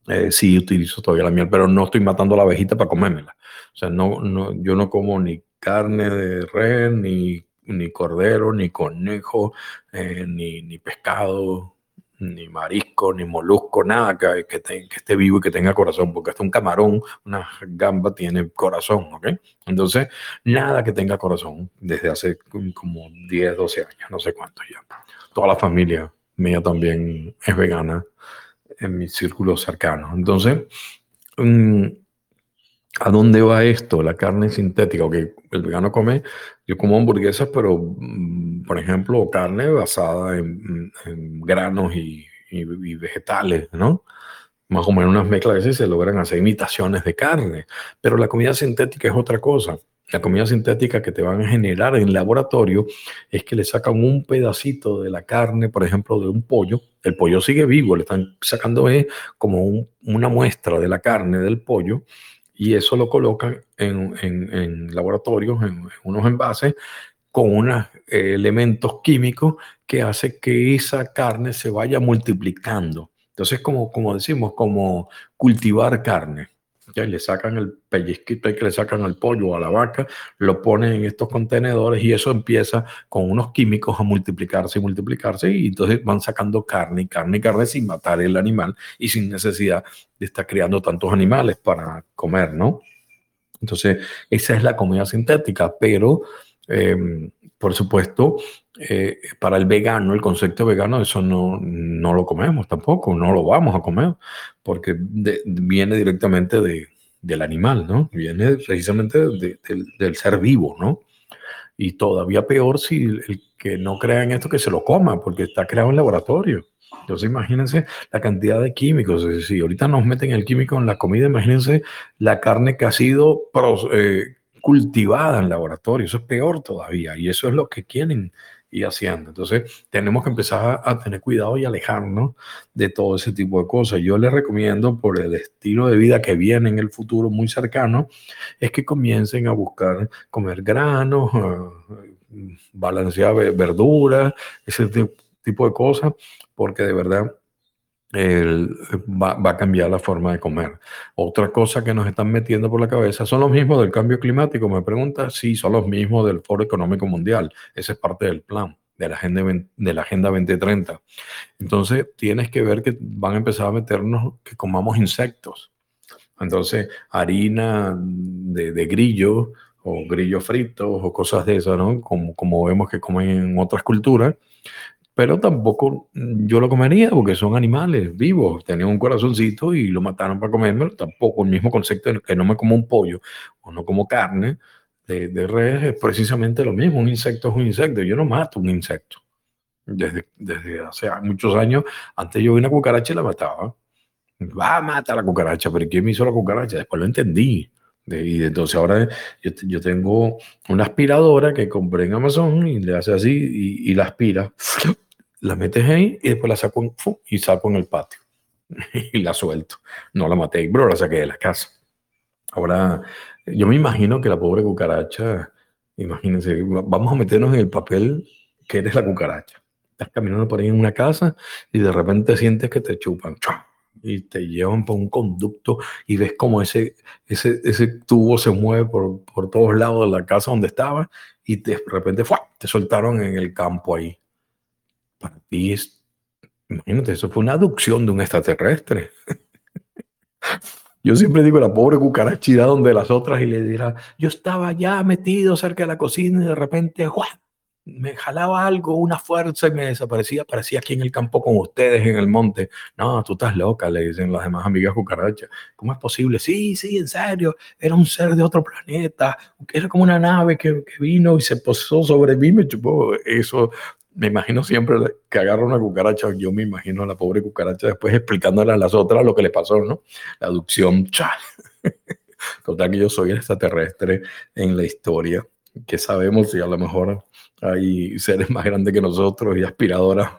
eh, sí utilizo todavía la miel, pero no estoy matando la abejita para comérmela. O sea, no, no, yo no como ni carne de res, ni, ni cordero, ni conejo, eh, ni, ni, pescado, ni marisco, ni molusco, nada que, que, que, esté vivo y que tenga corazón, porque hasta un camarón, una gamba tiene corazón, ¿ok? Entonces, nada que tenga corazón desde hace como 10, 12 años, no sé cuánto ya. Toda la familia mía también es vegana en mi círculo cercano. Entonces, mm, ¿A dónde va esto? La carne sintética. que el vegano come, yo como hamburguesas, pero, mm, por ejemplo, carne basada en, granos y, vegetales, ¿no? Más o menos unas mezclas veces se logran hacer imitaciones de carne. Pero la comida sintética es otra cosa. La comida sintética que te van a generar en laboratorio es que le sacan un pedacito de la carne, por ejemplo, de un pollo. El pollo sigue vivo, le están sacando como una muestra de la carne del pollo y eso lo colocan en, en, laboratorios, en, unos envases, con unos eh, elementos químicos que hace que esa carne se vaya multiplicando. Entonces, como, como decimos, como cultivar carne. ¿Ya? Le sacan el pellizquito que le sacan al pollo o a la vaca, lo ponen en estos contenedores y eso empieza con unos químicos a multiplicarse y multiplicarse y entonces van sacando carne y carne y carne sin matar el animal y sin necesidad de estar criando tantos animales para comer, ¿no? Entonces, esa es la comida sintética, pero em, por supuesto, eh, para el vegano, el concepto vegano, eso no, no lo comemos tampoco, no lo vamos a comer, porque viene directamente de, del animal, ¿no? Viene precisamente del ser vivo, ¿no? Y todavía peor si el que no crea en esto que se lo coma, porque está creado en laboratorio. Entonces imagínense la cantidad de químicos. Si ahorita nos meten el químico en la comida, imagínense la carne que ha sido eh, cultivada en laboratorio. Eso es peor todavía. Y eso es lo que quieren ir haciendo. Entonces, tenemos que empezar a, tener cuidado y alejarnos de todo ese tipo de cosas. Yo les recomiendo, por el estilo de vida que viene en el futuro muy cercano, es que comiencen a buscar comer granos, eh, balancear verduras, ese tipo de cosas, porque de verdad va, a cambiar la forma de comer. Otra cosa que nos están metiendo por la cabeza son los mismos del cambio climático. Me pregunta, sí, son los mismos del Foro Económico Mundial. Ese es parte del plan, de la Agenda, de la agenda 2030. Entonces, tienes que ver que van a empezar a meternos que comamos insectos. Entonces, harina de, de grillo o grillos fritos o cosas de esas, ¿no? Como, como vemos que comen en otras culturas pero tampoco yo lo comería porque son animales vivos, tenían un corazoncito y lo mataron para comérmelo, tampoco el mismo concepto de que no me como un pollo o no como carne de, de res es precisamente lo mismo, un insecto es un insecto, yo no mato un insecto. Desde, desde hace muchos años, antes yo vi una cucaracha y la mataba. Va a matar la cucaracha, pero ¿quién me hizo la cucaracha? Después lo entendí. Y entonces ahora yo, yo, tengo una aspiradora que compré en Amazon y le hace así y, y la aspira la metes ahí y después la saco en, y saco en el patio y la suelto. No la maté, bro, la saqué de la casa. Ahora, yo me imagino que la pobre cucaracha, imagínense, vamos a meternos en el papel que eres la cucaracha. Estás caminando por ahí en una casa y de repente sientes que te chupan y te llevan por un conducto y ves como ese, ese, ese tubo se mueve por, por todos lados de la casa donde estaba y de repente te soltaron en el campo ahí para ti imagínate, eso fue una aducción de un extraterrestre. Yo siempre digo, la pobre cucaracha irá donde las otras y le dirá, yo estaba ya metido cerca de la cocina y de repente, ¡guau! me jalaba algo, una fuerza y me desaparecía, aparecía aquí en el campo con ustedes en el monte. No, tú estás loca, le dicen las demás amigas cucarachas. ¿Cómo es posible? Sí, sí, en serio, era un ser de otro planeta, era como una nave que, que vino y se posó sobre mí, me chupó. Eso me imagino siempre que agarra una cucaracha, yo me imagino a la pobre cucaracha después explicándole a las otras lo que le pasó, ¿no? La aducción, chal. Total que yo soy extraterrestre en la historia, que sabemos si a lo mejor hay seres más grandes que nosotros y aspiradoras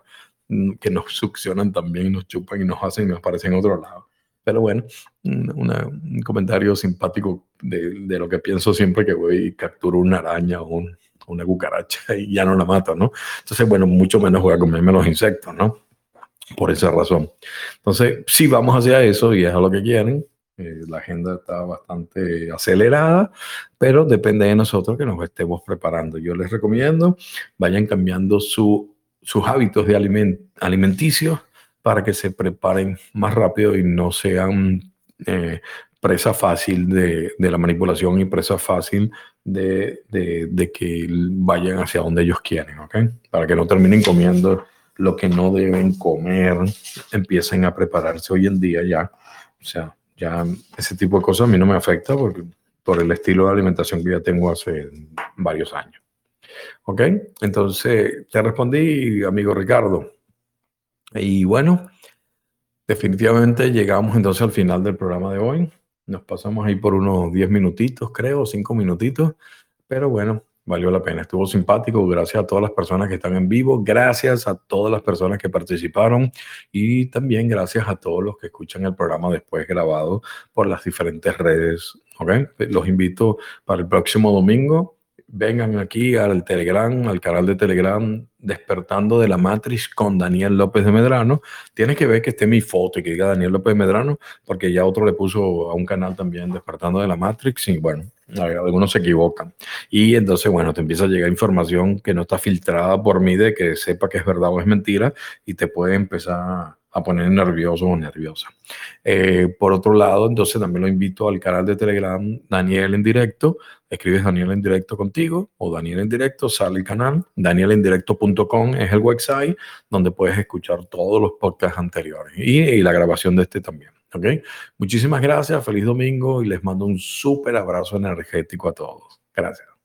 mm, que nos succionan también, nos chupan y nos hacen y nos aparecen en otro lado. Pero bueno, un comentario simpático de, de, lo que pienso siempre que voy y capturo una araña o un, una cucaracha y ya no la mato, ¿no? Entonces, bueno, mucho menos voy a comerme los insectos, ¿no? Por esa razón. Entonces, sí vamos hacia eso y es a lo que quieren. Eh, la agenda está bastante acelerada, pero depende de nosotros que nos estemos preparando. Yo les recomiendo, vayan cambiando su, sus hábitos de aliment, alimenticios para que se preparen más rápido y no sean eh, presa fácil de, de, la manipulación y presa fácil de, de, que vayan hacia donde ellos quieren, ¿ok? Para que no terminen comiendo lo que no deben comer, empiecen a prepararse hoy en día ya. O sea, ya ese tipo de cosas a mí no me afecta porque, por el estilo de alimentación que ya tengo hace varios años. ¿Ok? Entonces, te respondí, amigo Ricardo. Y bueno, definitivamente llegamos entonces al final del programa de hoy. Nos pasamos ahí por unos 10 minutitos, creo, 5 minutitos, pero bueno, valió la pena. Estuvo simpático. Gracias a todas las personas que están en vivo. Gracias a todas las personas que participaron. Y también gracias a todos los que escuchan el programa después grabado por las diferentes redes. ¿okay? Los invito para el próximo domingo vengan aquí al Telegram, al canal de Telegram Despertando de la Matrix con Daniel López de Medrano. Tienes que ver que esté mi foto y que diga Daniel López de Medrano, porque ya otro le puso a un canal también Despertando de la Matrix y bueno, algunos se equivocan. Y entonces, bueno, te empieza a llegar información que no está filtrada por mí de que sepa que es verdad o es mentira y te puede empezar a poner nervioso o nerviosa. Eh, por otro lado, entonces también lo invito al canal de Telegram Daniel en directo. Escribes Daniel en directo contigo o Daniel en directo, sale el canal. Danielendirecto.com es el website donde puedes escuchar todos los podcasts anteriores y, la grabación de este también. ¿ok? Muchísimas gracias, feliz domingo y les mando un súper abrazo energético a todos. Gracias.